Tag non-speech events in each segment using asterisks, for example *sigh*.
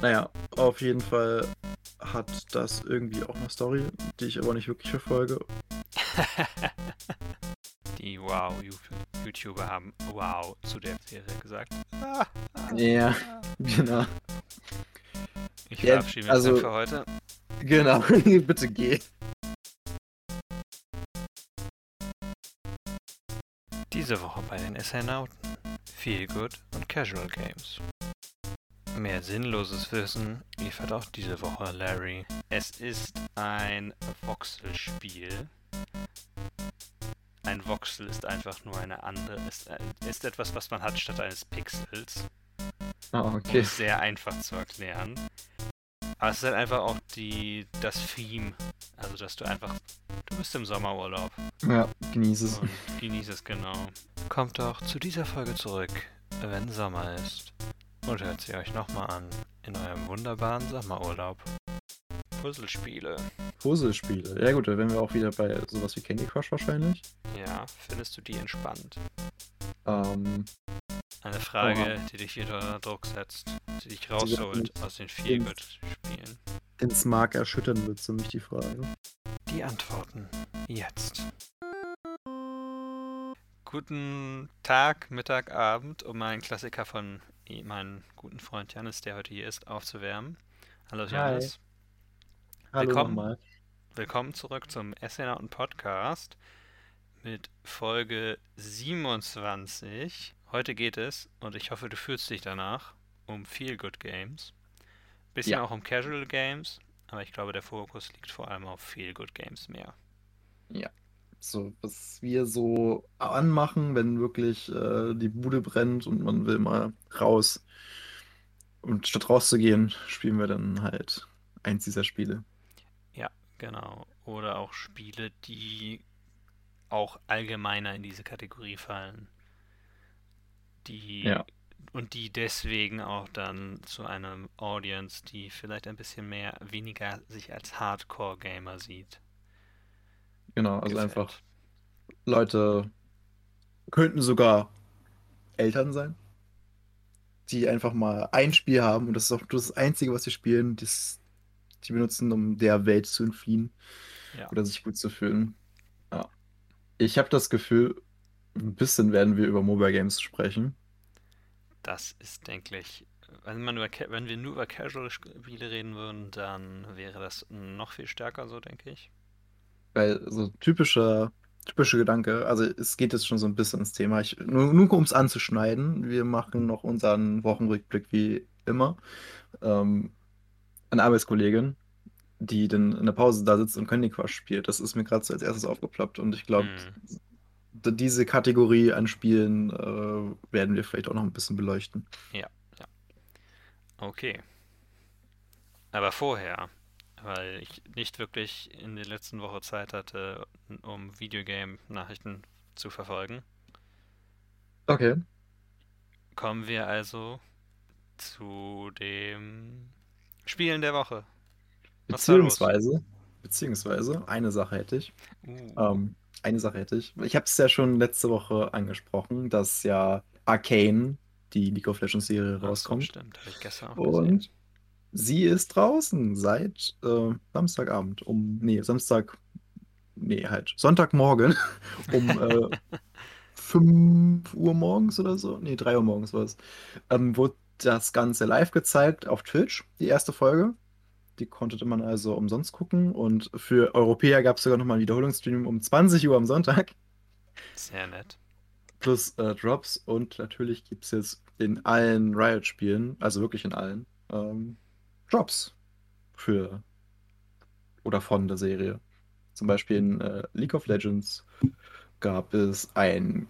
Naja, auf jeden Fall hat das irgendwie auch eine Story, die ich aber nicht wirklich verfolge. *laughs* die Wow-YouTuber haben Wow zu der Serie gesagt. Ja, *laughs* genau. Ich verabschiede mich also- dann für heute. Genau, *laughs* bitte geh. Diese Woche bei den SNauten. Feel Good und Casual Games. Mehr sinnloses Wissen liefert auch diese Woche Larry. Es ist ein Voxelspiel. Ein Voxel ist einfach nur eine andere, ist, äh, ist etwas, was man hat statt eines Pixels. Ah, Um okay. es sehr einfach zu erklären. Aber es ist halt einfach auch die, das Theme. Also, dass du einfach, du bist im Sommerurlaub Ja, genieße es. und genieß es genau. Kommt doch zu dieser Folge zurück, wenn Sommer ist. Und hört sie euch nochmal an in eurem wunderbaren Sommerurlaub. Puzzlespiele. Puzzlespiele. Ja gut, da wären wir auch wieder bei sowas wie Candy Crush wahrscheinlich. Ja, findest du die entspannt? Ähm, Eine Frage, die dich wieder unter Druck setzt, die dich rausholt aus den Feelgood-Spielen. ins Mark erschüttern wird für mich die Frage. Die Antworten jetzt. Guten Tag, Mittag, Abend, um einen Klassiker von meinem guten Freund Janis, der heute hier ist, aufzuwärmen. Hallo. Janis. Hallo Willkommen. nochmal. Willkommen zurück zum Essenauten Podcast mit Folge 27. Heute geht es, und ich hoffe, du fühlst dich danach, um Feel Good Games. Bisschen Ja. auch um Casual Games, aber ich glaube, der Fokus liegt vor allem auf Feel Good Games mehr. So, was wir so anmachen, wenn wirklich äh, die Bude brennt und man will mal raus. Und statt rauszugehen, spielen wir dann halt eins dieser Spiele. Genau. Oder auch Spiele, die auch allgemeiner in diese Kategorie fallen. Die Ja. und die deswegen auch dann zu einem Audience, die vielleicht ein bisschen mehr, weniger sich als Hardcore-Gamer sieht. Genau, also gefällt. einfach Leute könnten sogar Eltern sein, die einfach mal ein Spiel haben und das ist auch das Einzige, was sie spielen, das die benutzen, um der Welt zu entfliehen Ja. oder sich gut zu fühlen. Ja. Ich habe das Gefühl, ein bisschen werden wir über Mobile Games sprechen. Das ist, denke ich, wenn, man über, wenn wir nur über Casual-Spiele reden würden, dann wäre das noch viel stärker so, denke ich. Weil so typischer, typischer Gedanke, also es geht jetzt schon so ein bisschen ins Thema. Ich, nur, nur um es anzuschneiden, wir machen noch unseren Wochenrückblick wie immer. Ähm, eine Arbeitskollegin, die dann in der Pause da sitzt und Candy Crush spielt, das ist mir gerade so als erstes aufgeploppt und ich glaube, Hm. diese Kategorie an Spielen äh, werden wir vielleicht auch noch ein bisschen beleuchten. Okay. Aber vorher, weil ich nicht wirklich in der letzten Woche Zeit hatte, um Videogame-Nachrichten zu verfolgen, Okay. kommen wir also zu dem Spielen der Woche. Was? Beziehungsweise, beziehungsweise, eine Sache hätte ich. Uh, Ähm, eine Sache hätte ich. Ich habe es ja schon letzte Woche angesprochen, dass ja Arcane, die League of Legends Serie, rauskommt. stimmt, habe ich gestern auch gesehen. Sie ist draußen seit äh, Samstagabend um, nee, Samstag, nee, halt, Sonntagmorgen *laughs* um äh, *laughs* 5 Uhr morgens oder so. Nee, 3 Uhr morgens war es. Ähm, wurde das Ganze live gezeigt auf Twitch, die erste Folge. Die konnte man also umsonst gucken. Und für Europäer gab es sogar nochmal einen Wiederholungsstream um 20 Uhr am Sonntag. Sehr nett. Plus äh, Drops. Und natürlich gibt es jetzt in allen Riot-Spielen, also wirklich in allen, ähm, Drops für oder von der Serie. Zum Beispiel in äh, League of Legends gab es einen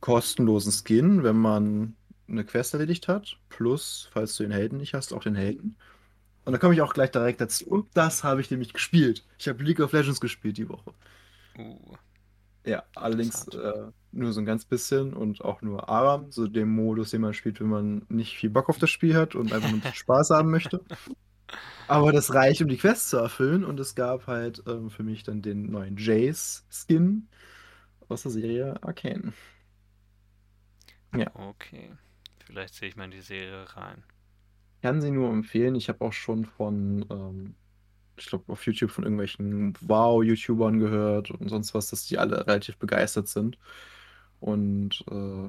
kostenlosen Skin, wenn man eine Quest erledigt hat. Plus, falls du den Helden nicht hast, auch den Helden. Und da komme ich auch gleich direkt dazu. Und das habe ich nämlich gespielt. Ich habe League of Legends gespielt die Woche. Uh, Ja, allerdings äh, nur so ein ganz bisschen und auch nur Aram, so dem Modus, den man spielt, wenn man nicht viel Bock auf das Spiel hat und einfach nur ein bisschen Spaß haben möchte. *laughs* Aber das reicht, um die Quest zu erfüllen und es gab halt ähm, für mich dann den neuen Jace-Skin aus der Serie Arcane. Ja. okay. Vielleicht sehe ich mal in die Serie rein. kann sie nur empfehlen. Ich habe auch schon von, ähm, ich glaube, auf YouTube von irgendwelchen Wow-YouTubern gehört und sonst was, dass die alle relativ begeistert sind. Und äh,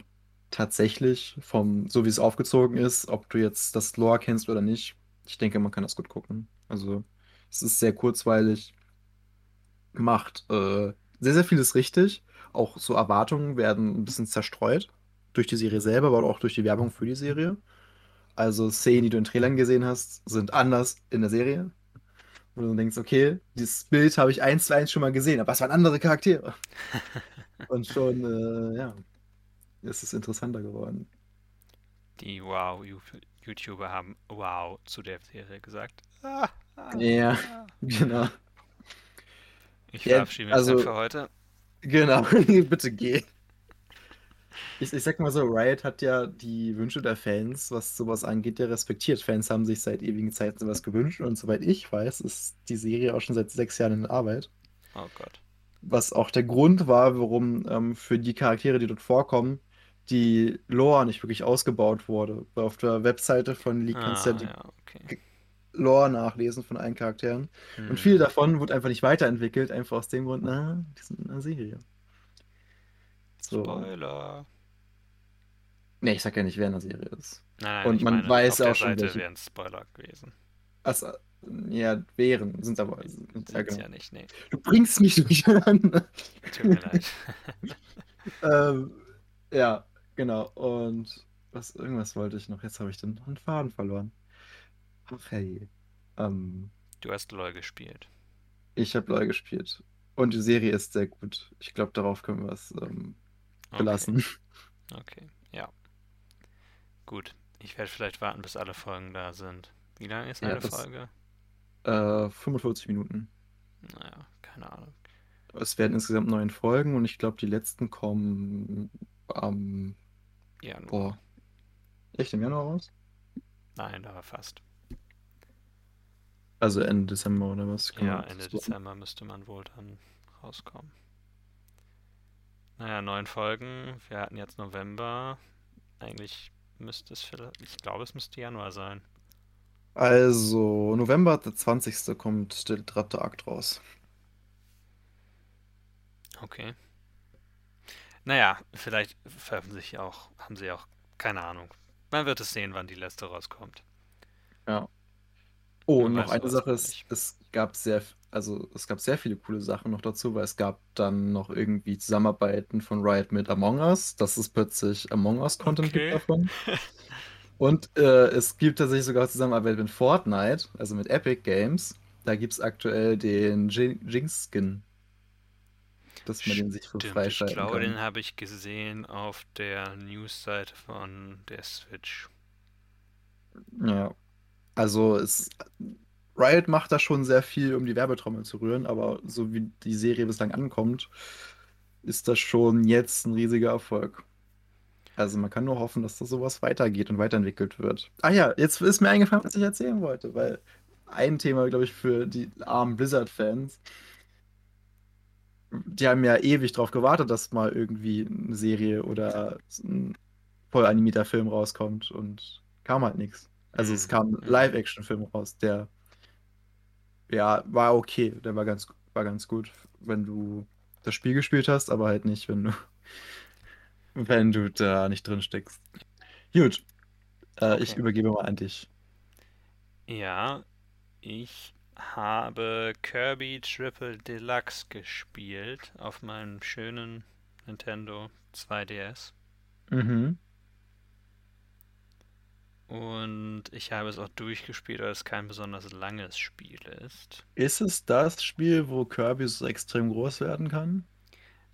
tatsächlich, vom, so wie es aufgezogen ist, ob du jetzt das Lore kennst oder nicht, ich denke, man kann das gut gucken. Also, es ist sehr kurzweilig, macht äh, sehr, sehr vieles richtig. Auch so Erwartungen werden ein bisschen zerstreut durch die Serie selber, aber auch durch die Werbung für die Serie. Also Szenen, die du in Trailern gesehen hast, sind anders in der Serie. Wo du denkst, okay, dieses Bild habe ich eins zu eins schon mal gesehen, aber es waren andere Charaktere. *laughs* Und schon, äh, ja, ist es interessanter geworden. Die Wow-YouTuber haben Wow zu der Serie gesagt. Ah, ah, ja, ah. *laughs* genau. Ich verabschiede mich also, für heute. Genau, *laughs* bitte geh. Ich, ich sag mal so, Riot hat ja die Wünsche der Fans, was sowas angeht, ja respektiert. Fans haben sich seit ewigen Zeiten sowas gewünscht und soweit ich weiß, ist die Serie auch schon seit sechs Jahren in Arbeit. Oh Gott. Was auch der Grund war, warum ähm, für die Charaktere, die dort vorkommen, die Lore nicht wirklich ausgebaut wurde. Auf der Webseite von League kannst du ja, die ja, okay. Lore nachlesen von allen Charakteren. Hm. Und viel davon wurde einfach nicht weiterentwickelt, einfach aus dem Grund, na, die sind in einer Serie. So. Spoiler. Nee, ich sag ja nicht, wer in der Serie ist. Nein, Und man meine, weiß auf auch schon, Seite welche. wären Spoiler gewesen. Also, ja, wären, sind aber. Sind ja, genau. ja nicht, nee. Du bringst mich durcheinander. *laughs* Tut mir leid. *laughs* ähm, ja, genau. Und was, irgendwas wollte ich noch. Jetzt habe ich den Faden verloren. Ach hey. Ähm, du hast LOL gespielt. Ich habe LOL gespielt. Und die Serie ist sehr gut. Ich glaube, darauf können wir es ähm, belassen. Okay. okay, ja. Gut. Ich werde vielleicht warten, bis alle Folgen da sind. Wie lange ist eine ja, Folge? Äh, 45 Minuten. Naja, keine Ahnung. Es werden insgesamt neun Folgen und ich glaube, die letzten kommen am Januar. Boah. Echt im Januar raus? Nein, aber fast. Also Ende Dezember oder was? Kann ja, Ende Dezember müsste man wohl dann rauskommen. Naja, neun Folgen. Wir hatten jetzt November. Eigentlich müsste es vielleicht, ich glaube, es müsste Januar sein. Also, November, der 20. kommt der dritte Akt raus. Okay. Naja, vielleicht veröffentlichen auch, haben sie auch, keine Ahnung. Man wird es sehen, wann die letzte rauskommt. Ja. Oh, und noch eine Sache ist, es gab sehr, also es gab sehr viele coole Sachen noch dazu, weil es gab dann noch irgendwie Zusammenarbeiten von Riot mit Among Us, dass es plötzlich Among Us-Content gibt Okay. davon. *laughs* Und äh, es gibt tatsächlich sogar Zusammenarbeit mit Fortnite, also mit Epic Games. Da gibt es aktuell den Jin- Jinx-Skin, dass man den sich so Stimmt, ich freischalten glaube, den kann. habe ich gesehen auf der News-Seite von der Switch. Ja, also es, Riot macht da schon sehr viel, um die Werbetrommel zu rühren, aber so wie die Serie bislang ankommt, ist das schon jetzt ein riesiger Erfolg. Also man kann nur hoffen, dass das sowas weitergeht und weiterentwickelt wird. Ah ja, jetzt ist mir eingefallen, was ich erzählen wollte, weil ein Thema, glaube ich, für die armen Blizzard-Fans, die haben ja ewig drauf gewartet, dass mal irgendwie eine Serie oder ein voll animierter Film rauskommt und kam halt nichts. Also es Mhm, kam ein. Live-Action-Film raus, der ja war okay, der war ganz, war ganz gut, wenn du das Spiel gespielt hast, aber halt nicht, wenn du *laughs* wenn du da nicht drin steckst. Gut, äh, ich Okay. übergebe mal an dich. Ja, ich habe Kirby Triple Deluxe gespielt auf meinem schönen Nintendo 2DS. Mhm. Und ich habe es auch durchgespielt, weil es kein besonders langes Spiel ist. Ist es das Spiel, wo Kirby so extrem groß werden kann?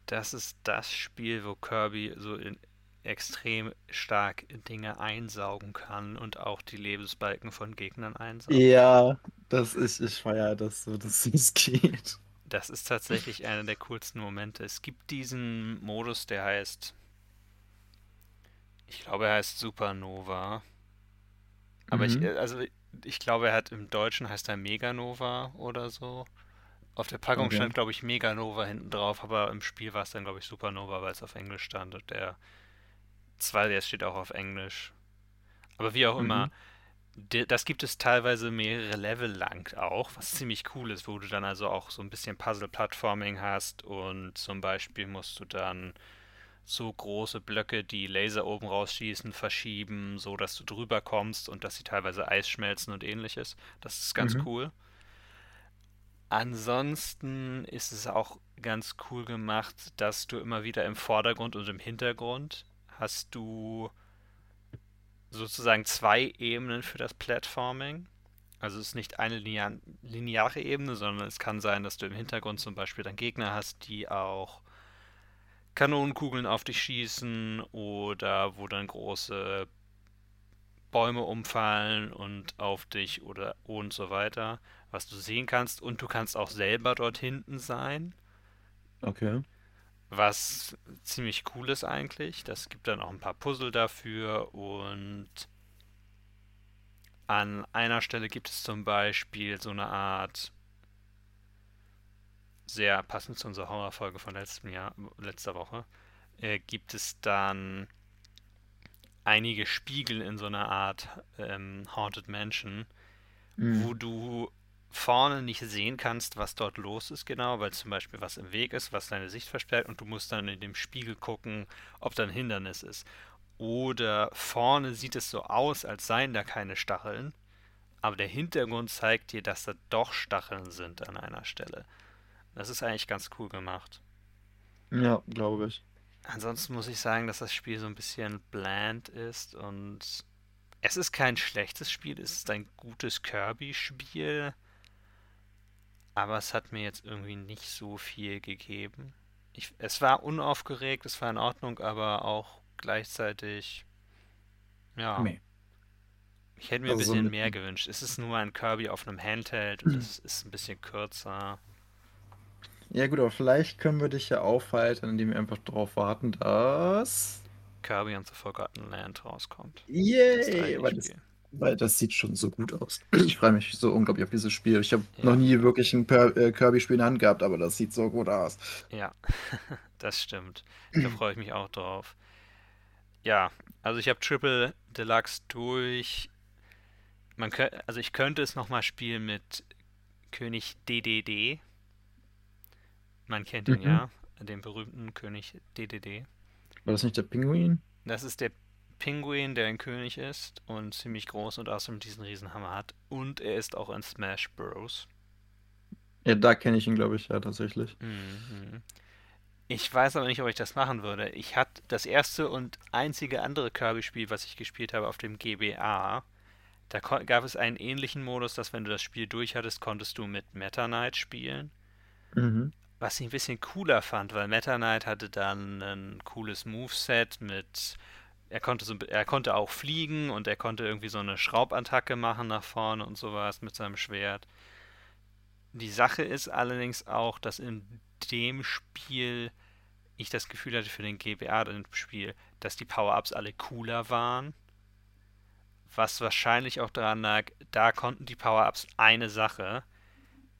Das ist das Spiel, wo Kirby so in extrem stark Dinge einsaugen kann und auch die Lebensbalken von Gegnern einsaugt. Ja, das ist, ich feiere das so, dass *laughs* es geht. Das ist tatsächlich einer der coolsten Momente. Es gibt diesen Modus, der heißt, ich glaube, er heißt Supernova. Aber ich, Mhm. äh, also ich glaube, er hat im Deutschen heißt er Meganova oder so. Auf der Packung Okay. stand, glaube ich, Meganova hinten drauf, aber im Spiel war es dann, glaube ich, Supernova, weil es auf Englisch stand. Und der 2DS steht auch auf Englisch. Aber wie auch immer, Mhm. das gibt es teilweise mehrere Level lang auch, was ziemlich cool ist, wo du dann also auch so ein bisschen Puzzle-Plattforming hast und zum Beispiel musst du dann so große Blöcke, die Laser oben rausschießen, verschieben, so dass du drüber kommst und dass sie teilweise Eis schmelzen und ähnliches. Das ist ganz Mhm. cool. Ansonsten ist es auch ganz cool gemacht, dass du immer wieder im Vordergrund und im Hintergrund hast du sozusagen zwei Ebenen für das Platforming. Also es ist nicht eine linear, lineare Ebene, sondern es kann sein, dass du im Hintergrund zum Beispiel dann Gegner hast, die auch Kanonenkugeln auf dich schießen oder wo dann große Bäume umfallen und auf dich oder und so weiter, was du sehen kannst. Und du kannst auch selber dort hinten sein, Okay. was ziemlich cool ist eigentlich. Das gibt dann auch ein paar Puzzle dafür und an einer Stelle gibt es zum Beispiel so eine Art, sehr passend zu unserer Horrorfolge von letztem Jahr, letzter Woche, äh, gibt es dann einige Spiegel in so einer Art ähm, Haunted Mansion, wo Mhm. du vorne nicht sehen kannst, was dort los ist genau, weil zum Beispiel was im Weg ist, was deine Sicht versperrt und du musst dann in dem Spiegel gucken, ob da ein Hindernis ist. Oder vorne sieht es so aus, als seien da keine Stacheln, aber der Hintergrund zeigt dir, dass da doch Stacheln sind an einer Stelle. Das ist eigentlich ganz cool gemacht. Ja, glaube ich. Ansonsten muss ich sagen, dass das Spiel so ein bisschen bland ist und es ist kein schlechtes Spiel, es ist ein gutes Kirby-Spiel, aber es hat mir jetzt irgendwie nicht so viel gegeben. Ich, es war unaufgeregt, es war in Ordnung, aber auch gleichzeitig, ja, Nee. ich hätte mir ein Also so bisschen mehr ein, gewünscht. Es ist nur ein Kirby auf einem Handheld und es ist ein bisschen kürzer. Ja gut, aber vielleicht können wir dich ja aufhalten, indem wir einfach darauf warten, dass... Kirby and the Forgotten Land rauskommt. Das Yay! Weil das, 3D-Spiel. weil das sieht schon so gut aus. *clears throat* Ich freue mich so unglaublich auf dieses Spiel. Ich habe noch Ja, nie wirklich ein äh, Kirby-Spiel in der Hand gehabt, aber das sieht so gut aus. ja, *laughs* das stimmt. Da freue ich mich auch drauf. Ja, also ich habe Triple Deluxe durch. Man kö- also ich könnte es nochmal spielen mit König DDD. Man kennt ihn Mhm. ja, den berühmten König DDD. War das nicht der Pinguin? Das ist der Pinguin, der ein König ist und ziemlich groß und außerdem diesen Riesenhammer hat. Und er ist auch in Smash Bros. Ja, da kenne ich ihn, glaube ich, ja, tatsächlich. Mhm. Ich weiß aber nicht, ob ich das machen würde. Ich hatte das erste und einzige andere Kirby-Spiel, was ich gespielt habe auf dem GBA. Da gab es einen ähnlichen Modus, dass wenn du das Spiel durch hattest, konntest du mit Meta Knight spielen. Mhm. Was ich ein bisschen cooler fand, weil Meta Knight hatte dann ein cooles Moveset mit. Er konnte, so, er konnte auch fliegen und er konnte irgendwie so eine Schraubattacke machen nach vorne und sowas mit seinem Schwert. Die Sache ist allerdings auch, dass in dem Spiel ich das Gefühl hatte für den GBA, dem Spiel, dass die Power-Ups alle cooler waren. Was wahrscheinlich auch daran lag, da konnten die Power-Ups eine Sache.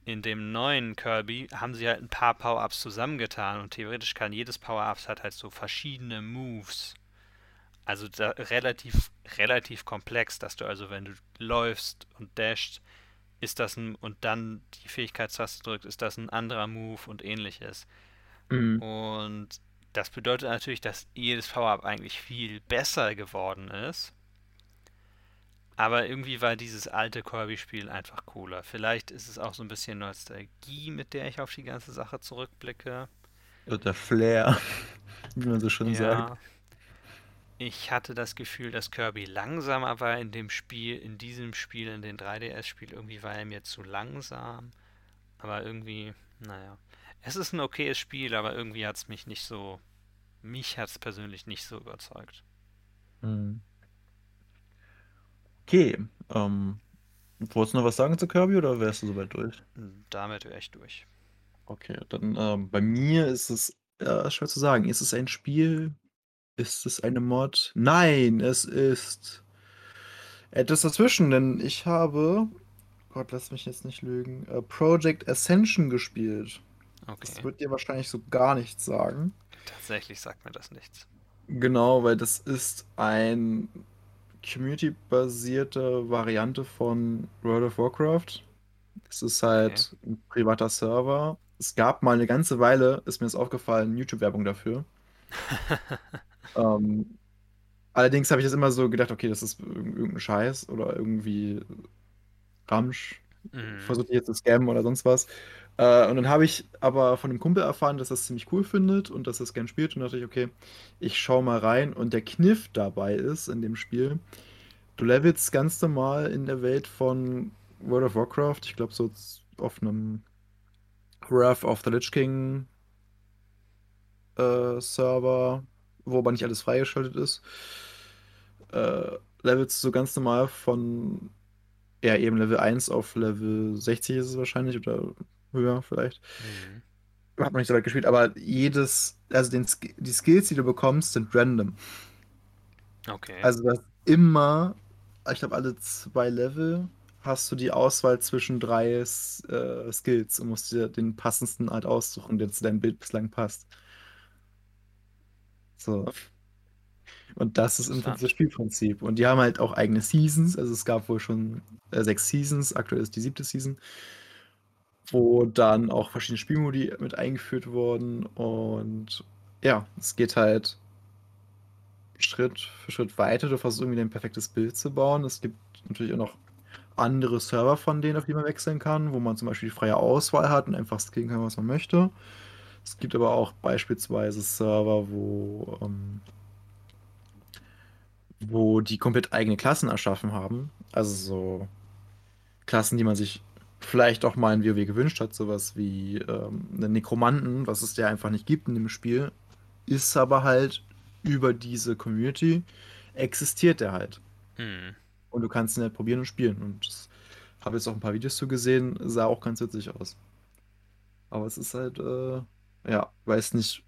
In dem neuen Kirby haben sie halt ein paar Power-Ups zusammengetan und theoretisch kann jedes Power-Ups hat halt so verschiedene Moves. Also relativ, relativ komplex, dass du also, wenn du läufst und dashst, ist das ein, und dann die Fähigkeitstaste drückt, ist das ein anderer Move und ähnliches. Mhm. Und das bedeutet natürlich, dass jedes Power-Up eigentlich viel besser geworden ist. Aber irgendwie war dieses alte Kirby-Spiel einfach cooler. Vielleicht ist es auch so ein bisschen Nostalgie, mit der ich auf die ganze Sache zurückblicke. Also der Flair, *laughs* wie man so schön sagt. Ja, ich hatte das Gefühl, dass Kirby langsamer war in dem Spiel, in diesem Spiel, in dem 3DS-Spiel. Irgendwie war er mir zu langsam. Aber irgendwie, naja. Es ist ein okayes Spiel, aber irgendwie hat es mich nicht so, mich hat es persönlich nicht so überzeugt. Mhm. Okay, ähm, wolltest du noch was sagen zu Kirby oder wärst du soweit durch? Damit wäre ich durch. Okay, dann ähm, bei mir ist es äh, schwer zu sagen. Ist es ein Spiel? Ist es eine Mod? Nein, es ist etwas dazwischen, denn ich habe, Gott, lass mich jetzt nicht lügen, äh, Project Ascension gespielt. Das Okay. wird dir wahrscheinlich so gar nichts sagen. Tatsächlich sagt mir das nichts. Genau, weil das ist ein community-basierte Variante von World of Warcraft. Es ist halt ein privater Server. Es gab mal eine ganze Weile, ist mir das aufgefallen, YouTube-Werbung dafür. *laughs* ähm, allerdings habe ich das immer so gedacht, okay, das ist irgendein Scheiß oder irgendwie Ramsch. Mhm. Versucht jetzt zu scammen oder sonst was. Äh, und dann habe ich aber von einem Kumpel erfahren, dass er das ziemlich cool findet und dass er es gern spielt. Und dachte ich, okay, ich schau mal rein. Und der Kniff dabei ist in dem Spiel, du levelst ganz normal in der Welt von World of Warcraft. Ich glaube, so auf einem Wrath of the Lich King äh, Server, wo aber nicht alles freigeschaltet ist. Äh, levelst so ganz normal von ja, eben Level 1 auf Level 60 ist es wahrscheinlich oder höher vielleicht. Mhm. Hat man nicht so weit gespielt, aber jedes, also den, die Skills, die du bekommst, sind random. Okay. Also du hast immer, ich glaube, alle zwei Level hast du die Auswahl zwischen drei äh, Skills und musst dir den passendsten halt aussuchen, der zu deinem Bild bislang passt. So. Und das ist im Prinzip das. Spielprinzip. Und die haben halt auch eigene Seasons. Also es gab wohl schon äh, sechs Seasons. Aktuell ist die siebte Season, wo dann auch verschiedene Spielmodi mit eingeführt wurden. Und ja, es geht halt Schritt für Schritt weiter. Du versuchst irgendwie dein perfektes Bild zu bauen. Es gibt natürlich auch noch andere Server von denen, auf die man wechseln kann, wo man zum Beispiel die freie Auswahl hat und einfach skillen kann, was man möchte. Es gibt aber auch beispielsweise Server, wo, ähm, wo die komplett eigene Klassen erschaffen haben. Also so Klassen, die man sich vielleicht auch mal in WoW gewünscht hat, sowas wie ähm, einen Nekromanten, was es ja einfach nicht gibt in dem Spiel, ist aber halt über diese Community existiert er halt. Mhm. Und du kannst ihn halt probieren und spielen. Und ich habe jetzt auch ein paar Videos zu gesehen, sah auch ganz witzig aus. Aber es ist halt, äh, ja, weiß nicht,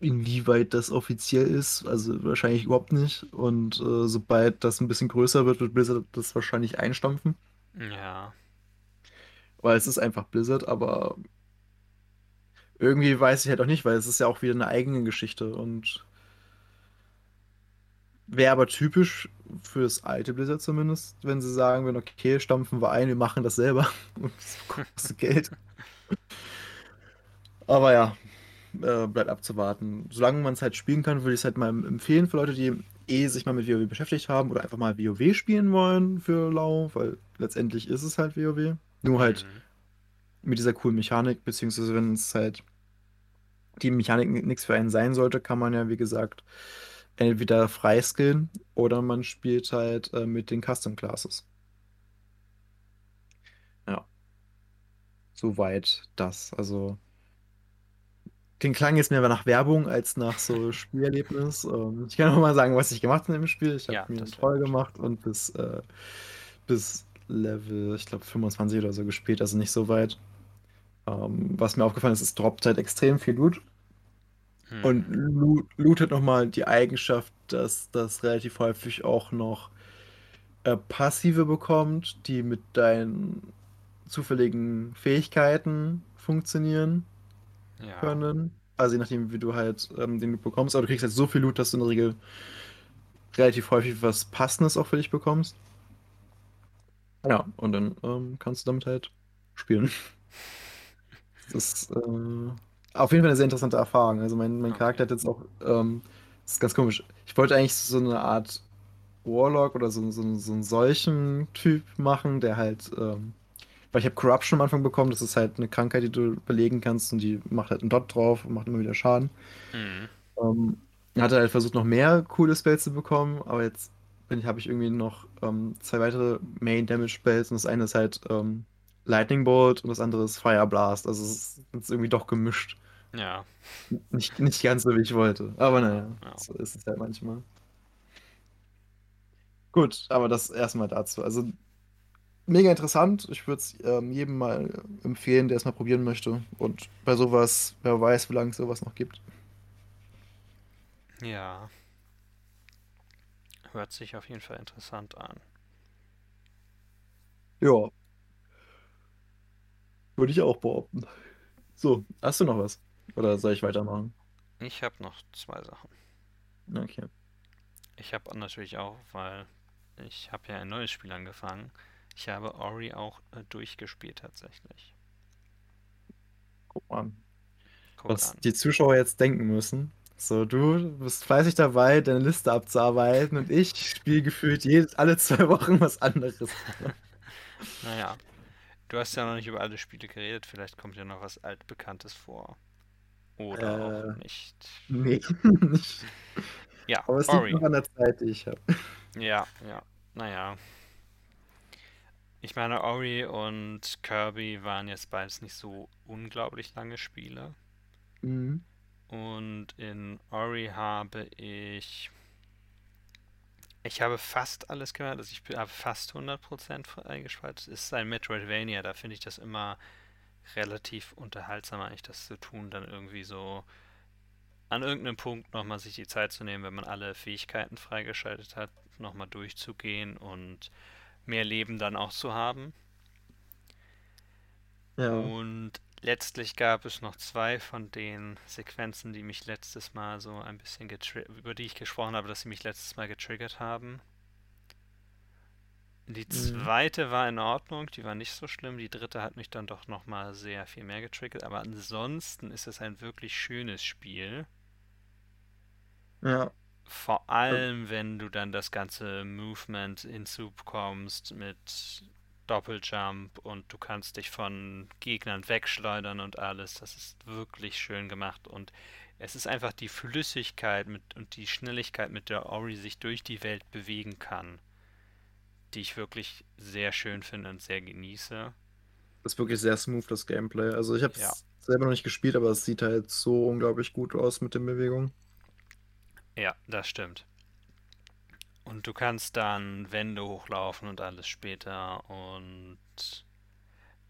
inwieweit das offiziell ist. Also wahrscheinlich überhaupt nicht. Und äh, sobald das ein bisschen größer wird, wird Blizzard das wahrscheinlich einstampfen. Ja. Weil es ist einfach Blizzard, aber irgendwie weiß ich halt auch nicht, weil es ist ja auch wieder eine eigene Geschichte. Und wäre aber typisch fürs alte Blizzard zumindest, wenn sie sagen würden, okay, stampfen wir ein, wir machen das selber. *laughs* Und das kostet Geld. Aber ja, äh, bleibt abzuwarten. Solange man es halt spielen kann, würde ich es halt mal empfehlen für Leute, die eh sich mal mit WoW beschäftigt haben oder einfach mal WoW spielen wollen für lau, weil letztendlich ist es halt WoW. Nur halt Mhm. mit dieser coolen Mechanik, beziehungsweise wenn es halt die Mechanik nichts für einen sein sollte, kann man ja, wie gesagt, entweder freiskillen oder man spielt halt äh, mit den Custom Classes. Ja, soweit das. Also. Den klang jetzt mehr nach Werbung als nach so *laughs* Spielerlebnis. Ähm, ich kann auch mal sagen, was ich gemacht habe im Spiel. Ich habe Ja, mir einen Troll gemacht und bis, äh, bis Level, ich glaube, 25 oder so gespielt, also nicht so weit. Ähm, was mir aufgefallen ist, es droppt halt extrem viel Loot. Und Mhm. Loot, Loot hat nochmal die Eigenschaft, dass das relativ häufig auch noch äh, Passive bekommt, die mit deinen zufälligen Fähigkeiten funktionieren Ja. können. Also je nachdem, wie du halt ähm, den Loot bekommst. Aber du kriegst halt so viel Loot, dass du in der Regel relativ häufig was Passendes auch für dich bekommst. Ja, und dann ähm, kannst du damit halt spielen. *laughs* Das ist äh, auf jeden Fall eine sehr interessante Erfahrung. Also mein, mein. Charakter hat jetzt auch, ähm, das ist ganz komisch. Ich wollte eigentlich so eine Art Warlock oder so, so, so einen solchen Typ machen, der halt, ähm, weil ich habe Corruption am Anfang bekommen, das ist halt eine Krankheit, die du belegen kannst und die macht halt einen Dot drauf und macht immer wieder Schaden. Mhm. Ähm, hatte halt versucht, noch mehr coole Spells zu bekommen, aber jetzt habe ich irgendwie noch ähm, zwei weitere Main Damage Spells und das eine ist halt ähm, Lightning Bolt und das andere ist Fire Blast. Also es ist jetzt irgendwie doch gemischt. Ja. Nicht, nicht ganz so, wie ich wollte. Aber naja, Ja. so ist es halt manchmal. Gut, aber das erstmal dazu. Also mega interessant. Ich würde es ähm, jedem mal empfehlen, der es mal probieren möchte. Und bei sowas, wer weiß, wie lange es sowas noch gibt. Ja. Hört sich auf jeden Fall interessant an. Ja, würde ich auch behaupten. So, hast du noch was? Oder soll ich weitermachen? Ich habe noch zwei Sachen. Okay. Ich habe natürlich auch, weil ich habe ja ein neues Spiel angefangen. Ich habe Ori auch äh, durchgespielt tatsächlich. Guck mal. Guck was an. die Zuschauer jetzt denken müssen. So, du bist fleißig dabei, deine Liste abzuarbeiten und ich spiele gefühlt jedes, alle zwei Wochen was anderes. *laughs* naja, du hast ja noch nicht über alle Spiele geredet, vielleicht kommt ja noch was Altbekanntes vor. Oder äh, auch nicht. Nee, *laughs* nicht. Ja, Aber es Ori. liegt noch an der Zeit, die ich habe. Ja, ja, naja. Ich meine, Ori und Kirby waren jetzt beides nicht so unglaublich lange Spiele. Mhm. Und in Ori habe ich. Ich habe fast alles gemacht, also ich habe fast 100% eingeschaltet. Es ist ein Metroidvania, da finde ich das immer relativ unterhaltsam, eigentlich das zu tun, dann irgendwie so an irgendeinem Punkt nochmal sich die Zeit zu nehmen, wenn man alle Fähigkeiten freigeschaltet hat, nochmal durchzugehen und mehr Leben dann auch zu haben. Ja. Und letztlich gab es noch zwei von den Sequenzen, die mich letztes Mal so ein bisschen über die ich gesprochen habe, dass sie mich letztes Mal getriggert haben. Die mhm. zweite mhm. war in Ordnung, die war nicht so schlimm. Die dritte hat mich dann doch nochmal sehr viel mehr getriggert. Aber ansonsten ist es ein wirklich schönes Spiel. Ja. Vor allem, wenn du dann das ganze Movement hinzubekommst mit Doppeljump und du kannst dich von Gegnern wegschleudern und alles. Das ist wirklich schön gemacht und es ist einfach die Flüssigkeit mit, und die Schnelligkeit, mit der Ori sich durch die Welt bewegen kann, die ich wirklich sehr schön finde und sehr genieße. Das ist wirklich sehr smooth, das Gameplay. Also ich habe es ja. selber noch nicht gespielt, aber es sieht halt so unglaublich gut aus mit den Bewegungen. Ja, das stimmt. Und du kannst dann Wände hochlaufen und alles später. Und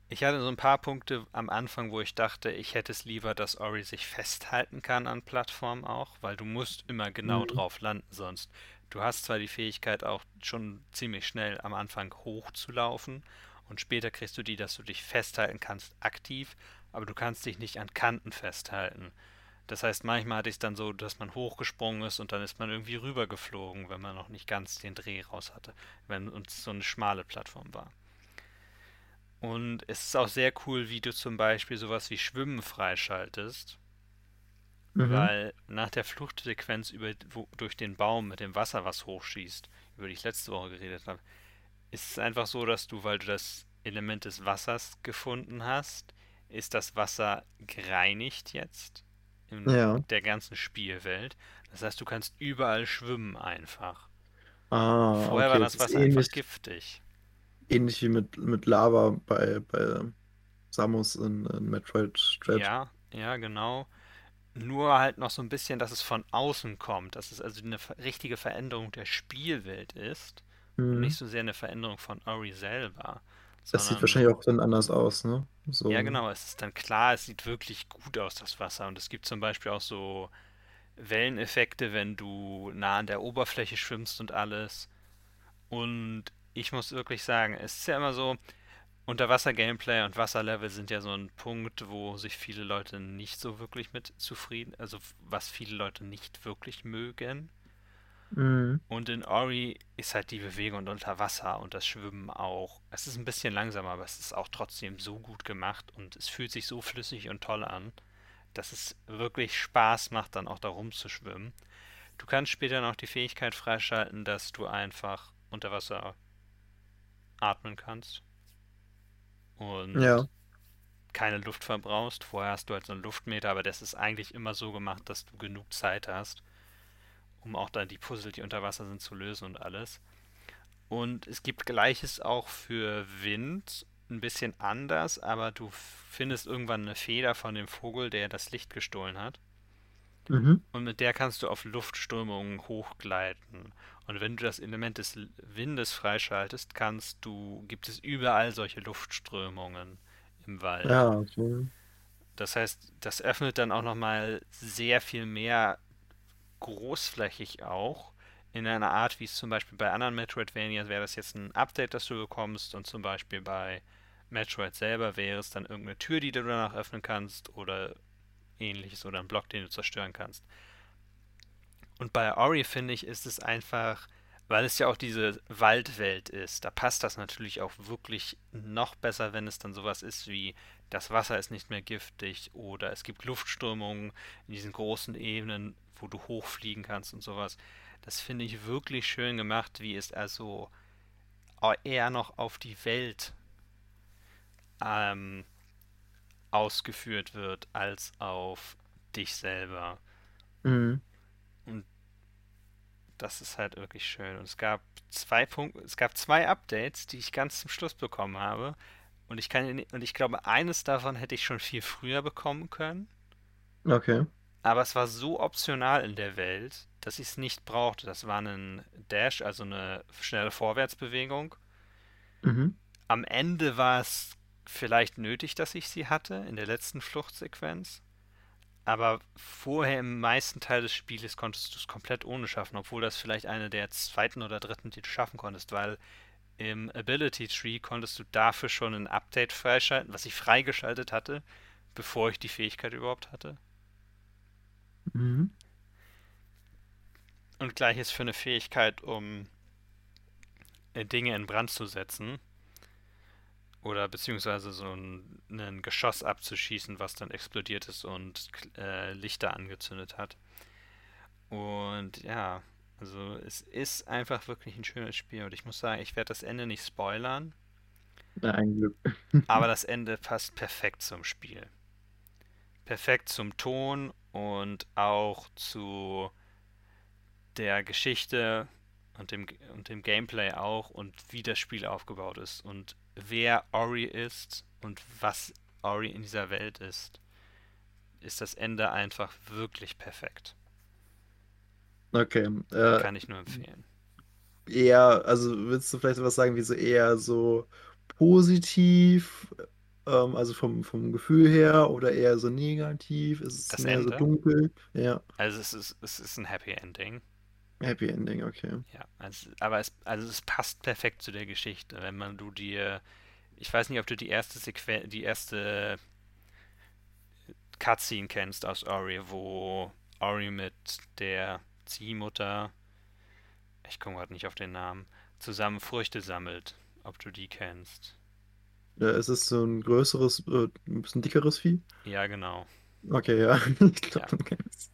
ich hatte so ein paar Punkte am Anfang, wo ich dachte, ich hätte es lieber, dass Ori sich festhalten kann an Plattformen auch, weil du musst immer genau mhm. drauf landen sonst. Du hast zwar die Fähigkeit auch schon ziemlich schnell am Anfang hochzulaufen und später kriegst du die, dass du dich festhalten kannst aktiv, aber du kannst dich nicht an Kanten festhalten. Das heißt, manchmal hatte ich es dann so, dass man hochgesprungen ist und dann ist man irgendwie rübergeflogen, wenn man noch nicht ganz den Dreh raus hatte, wenn uns so eine schmale Plattform war. Und es ist auch sehr cool, wie du zum Beispiel sowas wie Schwimmen freischaltest. Mhm. Weil nach der Fluchtsequenz über, wo, durch den Baum mit dem Wasser, was hochschießt, über die ich letzte Woche geredet habe, ist es einfach so, dass du, weil du das Element des Wassers gefunden hast, ist das Wasser gereinigt jetzt in ja. der ganzen Spielwelt. Das heißt, du kannst überall schwimmen einfach. Ah, Vorher okay. war das Wasser ähnlich, einfach giftig. Ähnlich wie mit, mit Lava bei, bei Samus in, in Metroid Dread. Ja, ja, genau. Nur halt noch so ein bisschen, dass es von außen kommt, dass es also eine richtige Veränderung der Spielwelt ist mhm. und nicht so sehr eine Veränderung von Ori selber. Das sieht wahrscheinlich auch dann anders aus, ne? So. Ja, genau. Es ist dann klar, es sieht wirklich gut aus, das Wasser. Und es gibt zum Beispiel auch so Welleneffekte, wenn du nah an der Oberfläche schwimmst und alles. Und ich muss wirklich sagen, es ist ja immer so, Unterwasser-Gameplay und Wasserlevel sind ja so ein Punkt, wo sich viele Leute nicht so wirklich mit zufrieden, also was viele Leute nicht wirklich mögen. Mhm. Und in Ori ist halt die Bewegung unter Wasser und das Schwimmen auch. Es ist ein bisschen langsamer, aber es ist auch trotzdem so gut gemacht und es fühlt sich so flüssig und toll an, dass es wirklich Spaß macht, dann auch da rumzuschwimmen. Du kannst später noch die Fähigkeit freischalten, dass du einfach unter Wasser atmen kannst. Und ja. keine Luft verbrauchst. Vorher hast du halt so einen Luftmeter, aber das ist eigentlich immer so gemacht, dass du genug Zeit hast, um auch dann die Puzzle, die unter Wasser sind, zu lösen und alles. Und es gibt Gleiches auch für Wind, ein bisschen anders, aber du findest irgendwann eine Feder von dem Vogel, der das Licht gestohlen hat. Mhm. Und mit der kannst du auf Luftströmungen hochgleiten. Und wenn du das Element des Windes freischaltest, kannst du, gibt es überall solche Luftströmungen im Wald. Ja, okay. Das heißt, das öffnet dann auch nochmal sehr viel mehr großflächig auch, in einer Art, wie es zum Beispiel bei anderen Metroidvanias wäre das jetzt ein Update, das du bekommst und zum Beispiel bei Metroid selber wäre es dann irgendeine Tür, die du danach öffnen kannst oder ähnliches oder ein Block, den du zerstören kannst. Und bei Ori finde ich, ist es einfach Weil es ja auch diese Waldwelt ist. Da passt das natürlich auch wirklich noch besser, wenn es dann sowas ist wie das Wasser ist nicht mehr giftig oder es gibt Luftströmungen in diesen großen Ebenen, wo du hochfliegen kannst und sowas. Das finde ich wirklich schön gemacht, wie es also eher noch auf die Welt ähm, ausgeführt wird, als auf dich selber. Mhm. Und das ist halt wirklich schön. Und es gab zwei Punkte, es gab zwei Updates, die ich ganz zum Schluss bekommen habe. Und ich kann und ich glaube, eines davon hätte ich schon viel früher bekommen können. Okay. Aber es war so optional in der Welt, dass ich es nicht brauchte. Das war ein Dash, also eine schnelle Vorwärtsbewegung. Mhm. Am Ende war es vielleicht nötig, dass ich sie hatte, in der letzten Fluchtsequenz. Aber vorher im meisten Teil des Spieles konntest du es komplett ohne schaffen, obwohl das vielleicht eine der zweiten oder dritten, die du schaffen konntest, weil im Ability Tree konntest du dafür schon ein Update freischalten, was ich freigeschaltet hatte, bevor ich die Fähigkeit überhaupt hatte. Mhm. Und gleiches für eine Fähigkeit, um äh, Dinge in Brand zu setzen. Oder beziehungsweise so ein, ein Geschoss abzuschießen, was dann explodiert ist und äh, Lichter angezündet hat. Und ja, also es ist einfach wirklich ein schönes Spiel. Und ich muss sagen, ich werde das Ende nicht spoilern. Ja, ein Glück. aber das Ende passt perfekt zum Spiel. Perfekt zum Ton und auch zu der Geschichte und dem, und dem Gameplay auch und wie das Spiel aufgebaut ist und wer Ori ist und was Ori in dieser Welt ist, ist das Ende einfach wirklich perfekt. Okay. Äh, Kann ich nur empfehlen. Eher, also willst du vielleicht was sagen, wie so eher so positiv, ähm, also vom, vom Gefühl her, oder eher so negativ? Ist es Das mehr so Ende? dunkel? Ja, Also es ist, es ist ein Happy Ending. Happy Ending, okay. Ja, also, aber es, also es passt perfekt zu der Geschichte. Wenn man du dir, ich weiß nicht, ob du die erste Sequen die erste Cutscene kennst aus Ori, wo Ori mit der Ziehmutter, ich komme gerade nicht auf den Namen, zusammen Früchte sammelt. Ob du die kennst. Ja, es ist so ein größeres, äh, ein bisschen dickeres Vieh. Ja, genau. Okay, ja, *laughs* ich glaube, Ja. kennst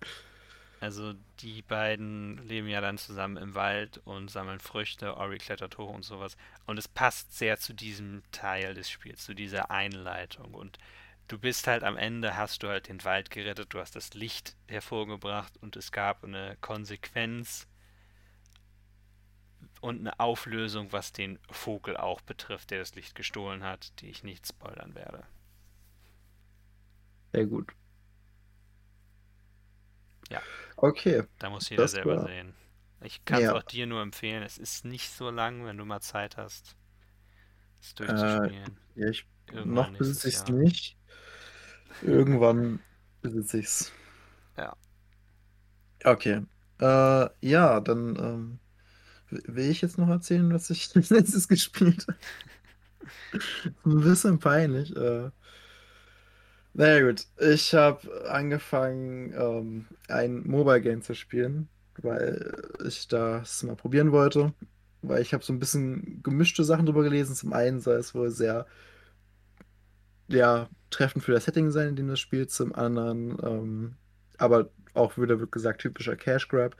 Also die beiden leben ja dann zusammen im Wald und sammeln Früchte, Ori klettert hoch und sowas. Und es passt sehr zu diesem Teil des Spiels, zu dieser Einleitung. Und du bist halt am Ende, hast du halt den Wald gerettet, du hast das Licht hervorgebracht und es gab eine Konsequenz und eine Auflösung, was den Vogel auch betrifft, der das Licht gestohlen hat, die ich nicht spoilern werde. Sehr gut. Ja. Okay, Da muss jeder selber war. sehen. Ich kann es Ja, auch dir nur empfehlen. Es ist nicht so lang, wenn du mal Zeit hast, es äh, durchzuspielen. ja, ich, noch besitze ich es nicht. Irgendwann besitze ich es. Ja. Okay. Äh, ja, dann ähm, will ich jetzt noch erzählen, was ich *laughs* letztes gespielt habe. *laughs* Ein bisschen peinlich. Äh, naja, gut. Ich habe angefangen, ähm, ein Mobile Game zu spielen, weil ich das mal probieren wollte. Weil ich habe so ein bisschen gemischte Sachen drüber gelesen. Zum einen soll es wohl sehr, ja, treffend für das Setting sein, in dem das spielt. Zum anderen, ähm, aber auch wieder wird gesagt, typischer Cash Grab.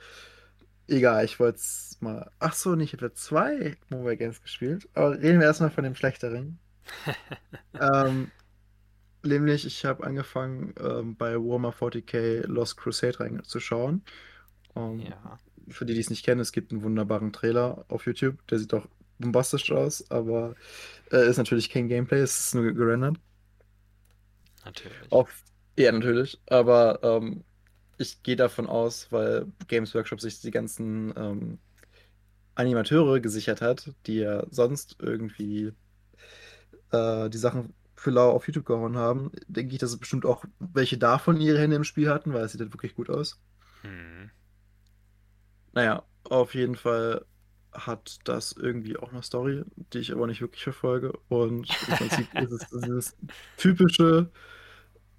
Egal, ich wollte es mal. Ach so, nicht, ich habe zwei Mobile Games gespielt. Aber reden wir erstmal von dem schlechteren. *laughs* Ähm, nämlich, ich habe angefangen, ähm, bei Warhammer 40k Lost Crusade reinzuschauen. Ähm, Ja, für die, die es nicht kennen, es gibt einen wunderbaren Trailer auf YouTube. Der sieht auch bombastisch aus, aber äh, ist natürlich kein Gameplay, es ist nur gerendert. natürlich. Auf, ja, natürlich. Aber ähm, ich gehe davon aus, weil Games Workshop sich die ganzen ähm, Animateure gesichert hat, die ja sonst irgendwie äh, die Sachen für lau auf YouTube gehauen haben, denke ich, dass es bestimmt auch welche davon ihre Hände im Spiel hatten, weil es sieht halt wirklich gut aus. Hm. Naja, auf jeden Fall hat das irgendwie auch eine Story, die ich aber nicht wirklich verfolge. Und im Prinzip *laughs* ist es dieses typische,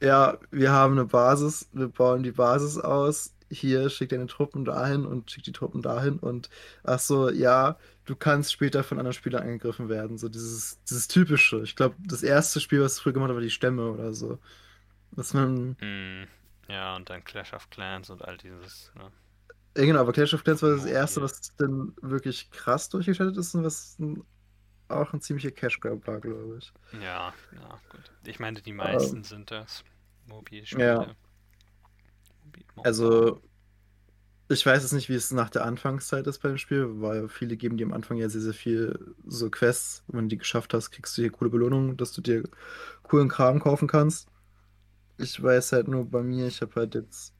ja, wir haben eine Basis, wir bauen die Basis aus, hier, schick deine Truppen dahin und schick die Truppen dahin und ach so, ja, du kannst später von anderen Spielern angegriffen werden. So dieses, dieses typische. Ich glaube, das erste Spiel, was ich früher gemacht habe, war die Stämme oder so. Dass man. Mm, ja, und dann Clash of Clans und all dieses. Ne? Ja, genau, aber Clash of Clans war das erste, was dann wirklich krass durchgeschaltet ist und was auch ein ziemlicher Cash Grab war, glaube ich. Ja, ja, gut. Ich meine, die meisten ähm, sind das. Mobilspiele. Ja. Also, ich weiß jetzt nicht, wie es nach der Anfangszeit ist beim Spiel, weil viele geben dir am Anfang ja sehr, sehr viel so Quests. Wenn du die geschafft hast, kriegst du hier coole Belohnungen, dass du dir coolen Kram kaufen kannst. Ich weiß halt nur bei mir, ich habe halt jetzt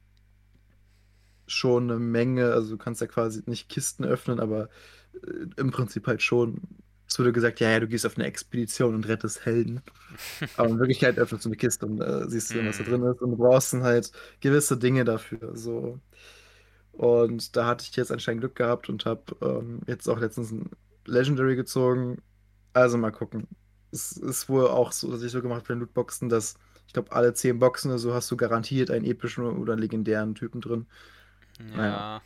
schon eine Menge, also du kannst ja quasi nicht Kisten öffnen, aber äh, im Prinzip halt schon. Es wurde gesagt, ja, ja, du gehst auf eine Expedition und rettest Helden. Aber in Wirklichkeit öffnest du eine Kiste und äh, siehst du, was da drin ist. Und du brauchst dann halt gewisse Dinge dafür. So. Und da hatte ich jetzt anscheinend Glück gehabt und habe ähm, jetzt auch letztens ein Legendary gezogen. Also mal gucken. Es ist wohl auch so, dass ich so gemacht habe in Lootboxen, dass ich glaube, alle zehn Boxen oder so hast du garantiert einen epischen oder einen legendären Typen drin. Ja, naja.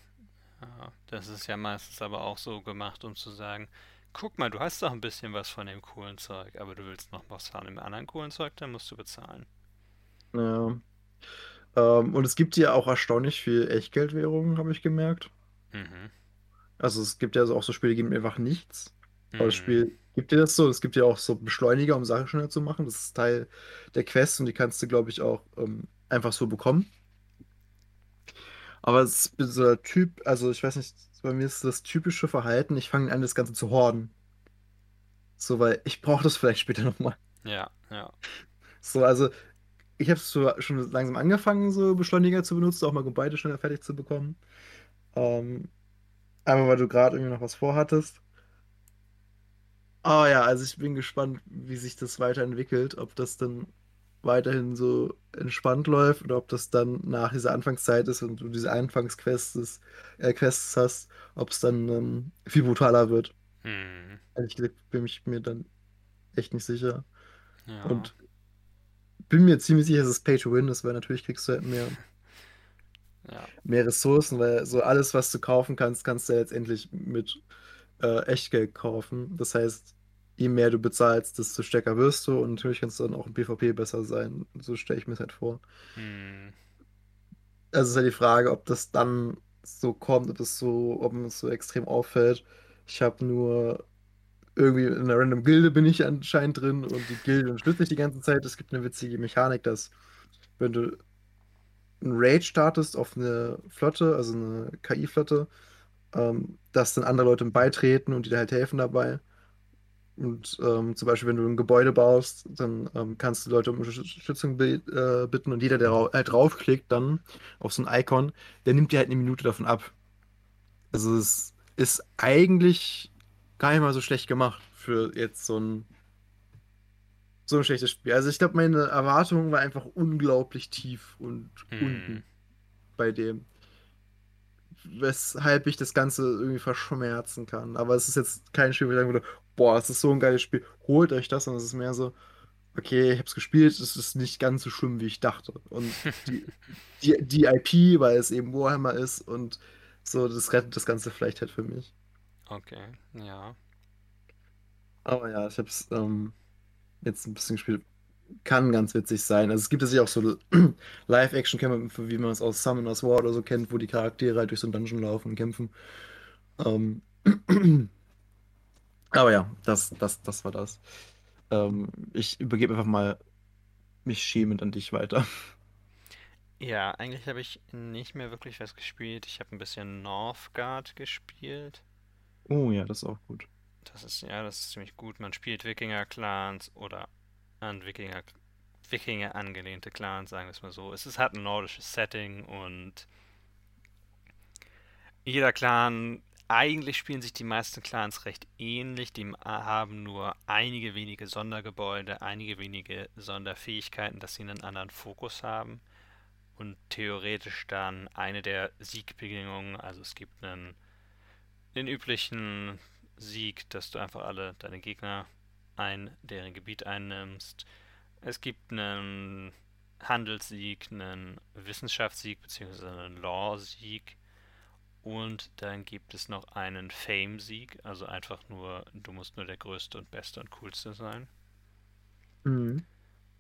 ja, das ist ja meistens aber auch so gemacht, um zu sagen, guck mal, du hast doch ein bisschen was von dem coolen Zeug, aber du willst noch was von dem anderen coolen Zeug, dann musst du bezahlen. Ja. Ähm, und es gibt ja auch erstaunlich viel Echtgeldwährungen, habe ich gemerkt. Mhm. Also es gibt ja auch so Spiele, die geben einfach nichts. Mhm. Aber das Spiel gibt dir das so. Es gibt ja auch so Beschleuniger, um Sachen schneller zu machen. Das ist Teil der Quest und die kannst du, glaube ich, auch ähm, einfach so bekommen. Aber es ist so der Typ, also ich weiß nicht, bei mir ist das typische Verhalten, ich fange an, das Ganze zu horden. So, weil ich brauche das vielleicht später *laughs* nochmal. Ja, ja. So, also ich habe so schon langsam angefangen, so Beschleuniger zu benutzen, auch mal beide schneller fertig zu bekommen. Ähm, aber weil du gerade irgendwie noch was vorhattest. Oh ja, also ich bin gespannt, wie sich das weiterentwickelt, ob das dann weiterhin so entspannt läuft oder ob das dann nach dieser Anfangszeit ist und du diese Anfangsquests äh, Quests hast, ob es dann ähm, viel brutaler wird. Hm. Ehrlich gesagt bin ich mir dann echt nicht sicher. Ja. Und bin mir ziemlich sicher, dass es Pay to Win ist, weil natürlich kriegst du halt mehr, *laughs* ja. mehr Ressourcen, weil so alles, was du kaufen kannst, kannst du ja letztendlich mit äh, Echtgeld kaufen. Das heißt, je mehr du bezahlst, desto stärker wirst du und natürlich kannst du dann auch im PvP besser sein. So stelle ich mir es halt vor. Hm. Also ist ja halt die Frage, ob das dann so kommt, ob es so, ob es so extrem auffällt. Ich habe nur irgendwie in einer random Gilde bin ich anscheinend drin und die Gilde unterstützt sich die ganze Zeit. Es gibt eine witzige Mechanik, dass wenn du einen Raid startest auf eine Flotte, also eine KI-Flotte, ähm, dass dann andere Leute beitreten und die da halt helfen dabei. Und ähm, zum Beispiel, wenn du ein Gebäude baust, dann ähm, kannst du Leute um Unterstützung äh, bitten und jeder, der halt draufklickt, dann auf so ein Icon, der nimmt dir halt eine Minute davon ab. Also es ist eigentlich gar nicht mal so schlecht gemacht für jetzt so ein so ein schlechtes Spiel. Also ich glaube, meine Erwartung war einfach unglaublich tief und hm. unten bei dem weshalb ich das Ganze irgendwie verschmerzen kann. Aber es ist jetzt kein Spiel, wo ich sagen würde, boah, es ist so ein geiles Spiel, holt euch das. Und es ist mehr so, okay, ich habe es gespielt, es ist nicht ganz so schlimm, wie ich dachte. Und *laughs* die, die, die IP, weil es eben Warhammer ist und so, das rettet das Ganze vielleicht halt für mich. Okay, ja. Aber ja, ich habe es ähm, jetzt ein bisschen gespielt kann ganz witzig sein. Also es gibt ja auch so *clears throat* Live-Action-Kämpfe, wie man es aus Summoners War oder so kennt, wo die Charaktere halt durch so einen Dungeon laufen und kämpfen. Ähm *clears throat* Aber ja, das, das, das war das. Ähm, ich übergebe einfach mal mich schämend an dich weiter. Ja, eigentlich habe ich nicht mehr wirklich was gespielt. Ich habe ein bisschen Northgard gespielt. Oh ja, das ist auch gut. Das ist, ja, das ist ziemlich gut. Man spielt Wikinger-Clans oder an Wikinger, Wikinger angelehnte Clans, sagen wir es mal so. Es ist, hat ein nordisches Setting und jeder Clan, eigentlich spielen sich die meisten Clans recht ähnlich. Die haben nur einige wenige Sondergebäude, einige wenige Sonderfähigkeiten, dass sie einen anderen Fokus haben. Und theoretisch dann eine der Siegbedingungen, also es gibt einen, den üblichen Sieg, dass du einfach alle deine Gegner ein, deren Gebiet einnimmst. Es gibt einen Handelssieg, einen Wissenschaftssieg bzw. einen Law-Sieg und dann gibt es noch einen Fame-Sieg, also einfach nur, du musst nur der Größte und Beste und Coolste sein. Mhm.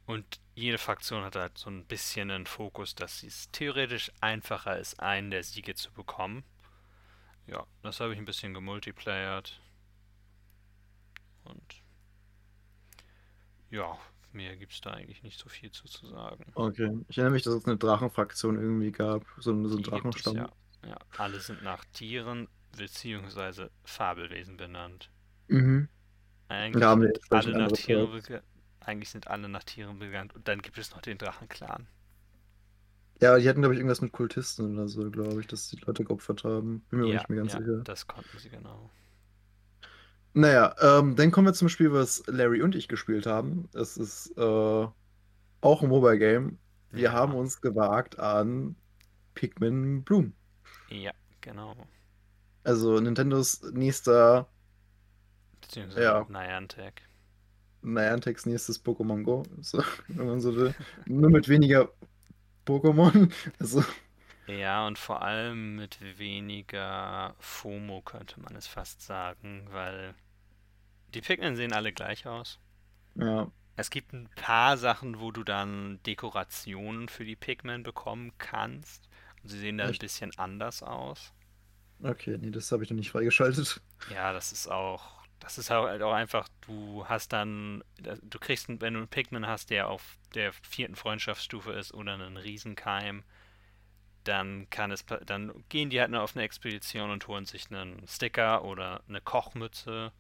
Und jede Fraktion hat halt so ein bisschen einen Fokus, dass es theoretisch einfacher ist, einen der Siege zu bekommen. Ja, das habe ich ein bisschen gemultiplayert. Und ja, mehr gibt es da eigentlich nicht so viel zu, zu sagen. Okay. Ich erinnere mich, dass es eine Drachenfraktion irgendwie gab. So, so einen Drachenstamm. ja. Ja, alle sind nach Tieren bzw. Fabelwesen benannt. Mhm. Eigentlich Ja, sind alle nach Tieren eigentlich sind alle nach Tieren benannt und dann gibt es noch den Drachenclan. Ja, die hatten, glaube ich, irgendwas mit Kultisten oder so, glaube ich, dass die Leute geopfert haben. Bin mir Ja, nicht mehr ganz ja, sicher. das konnten sie genau. Naja, ähm, dann kommen wir zum Spiel, was Larry und ich gespielt haben. Es ist äh, auch ein Mobile Game. Wir Ja. haben uns gewagt an Pikmin Bloom. Ja, genau. Also Nintendos nächster, Beziehungsweise ja, Niantic. Niantics nächstes Pokémon Go, so, *laughs* wenn man so will. Nur mit weniger Pokémon. *laughs* Also, Ja, und vor allem mit weniger FOMO könnte man es fast sagen, weil die Pikmin sehen alle gleich aus. ja, Es gibt ein paar Sachen, wo du dann Dekorationen für die Pikmin bekommen kannst. Und sie sehen da ein echt. bisschen anders aus. Okay, nee, das habe ich noch nicht freigeschaltet. Ja, das ist auch, das ist halt auch einfach, du hast dann, du kriegst, wenn du einen Pikmin hast, der auf der vierten Freundschaftsstufe ist oder einen Riesenkeim, dann kann es, dann gehen die halt nur auf eine Expedition und holen sich einen Sticker oder eine Kochmütze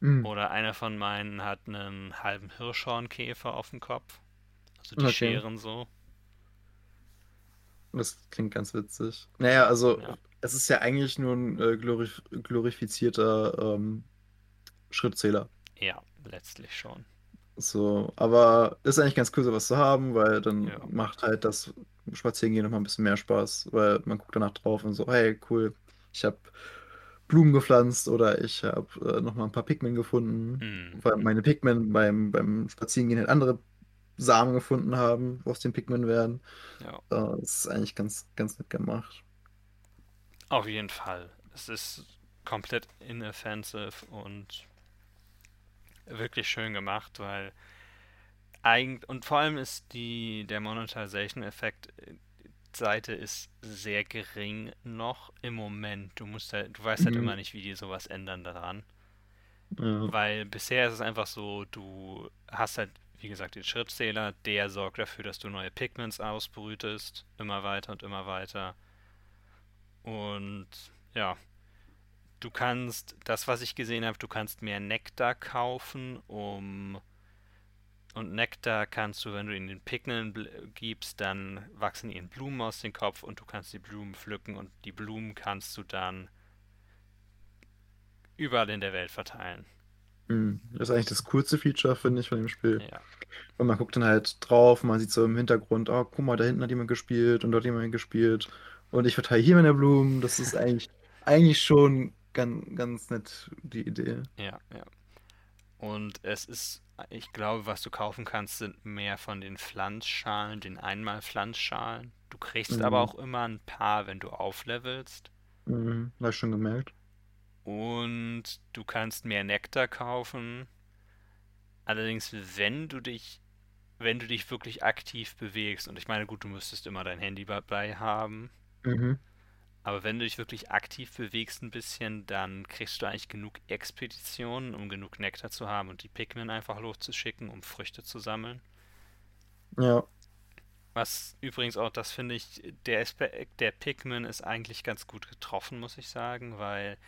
Hm, oder einer von meinen hat einen halben Hirschhornkäfer auf dem Kopf. Also die okay, scheren so. Das klingt ganz witzig. Naja, also Ja, es ist ja eigentlich nur ein äh, glorif glorifizierter ähm, Schrittzähler. ja, letztlich schon. So, aber ist eigentlich ganz cool, sowas zu haben, weil dann Ja. macht halt das Spazierengehen nochmal ein bisschen mehr Spaß, weil man guckt danach drauf und so, hey, cool, ich habe Blumen gepflanzt oder ich habe äh, nochmal ein paar Pikmin gefunden, Mhm. weil meine Pikmin beim, beim Spazierengehen halt andere Samen gefunden haben, aus den Pikmin werden. Ja, Äh, das ist eigentlich ganz, ganz nett gemacht. auf jeden Fall. Es ist komplett inoffensive und wirklich schön gemacht, weil eigentlich und vor allem ist die der Monetization-Effekt äh, Seite ist sehr gering noch im Moment. Du musst halt, du weißt halt Mhm. immer nicht, wie die sowas ändern daran. Ja. Weil bisher ist es einfach so, du hast halt, wie gesagt, den Schrittzähler, der sorgt dafür, dass du neue Pigments ausbrütest, immer weiter und immer weiter. Und ja, du kannst, das, was ich gesehen habe, du kannst mehr Nektar kaufen, um und Nektar kannst du, wenn du ihn den Pigment bl- gibst, dann wachsen ihnen Blumen aus dem Kopf und du kannst die Blumen pflücken und die Blumen kannst du dann überall in der Welt verteilen. Mhm. Das ist eigentlich das coolste Feature, finde ich, von dem Spiel. Ja, Und man guckt dann halt drauf, man sieht so im Hintergrund, oh, guck mal, da hinten hat jemand gespielt und dort jemand gespielt. Und ich verteile hier meine Blumen. Das ist eigentlich, *laughs* eigentlich schon ganz, ganz nett, die Idee. ja, ja. Und es ist, ich glaube, was du kaufen kannst, sind mehr von den Pflanzschalen, den Einmal-Pflanzschalen. Du kriegst aber Mhm. auch immer ein paar, wenn du auflevelst. Mhm. Habe ich schon gemerkt. Und du kannst mehr Nektar kaufen. Allerdings, wenn du dich, wenn du dich wirklich aktiv bewegst, und ich meine, gut, du müsstest immer dein Handy dabei haben, Mhm. aber wenn du dich wirklich aktiv bewegst ein bisschen, dann kriegst du eigentlich genug Expeditionen, um genug Nektar zu haben und die Pikmin einfach loszuschicken, um Früchte zu sammeln. Ja. Was übrigens auch, das finde ich, der Aspekt der Pikmin ist eigentlich ganz gut getroffen, muss ich sagen, weil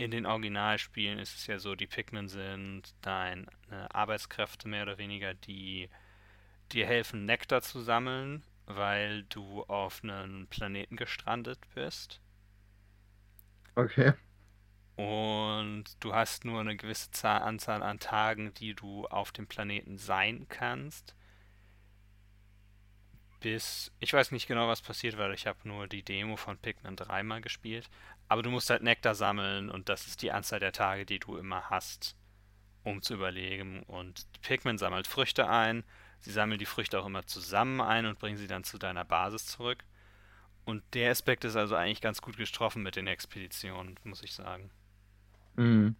in den Originalspielen ist es ja so, die Pikmin sind deine Arbeitskräfte mehr oder weniger, die dir helfen, Nektar zu sammeln, weil du auf einem Planeten gestrandet bist. Okay. Und du hast nur eine gewisse Zahl, Anzahl an Tagen, die du auf dem Planeten sein kannst. Bis, ich weiß nicht genau, was passiert, weil ich habe nur die Demo von Pikmin dreimal gespielt. Aber du musst halt Nektar sammeln und das ist die Anzahl der Tage, die du immer hast, um zu überleben. Und Pikmin sammelt Früchte ein. sie sammeln die Früchte auch immer zusammen ein und bringen sie dann zu deiner Basis zurück. Und der Aspekt ist also eigentlich ganz gut getroffen mit den Expeditionen, muss ich sagen. Mhm.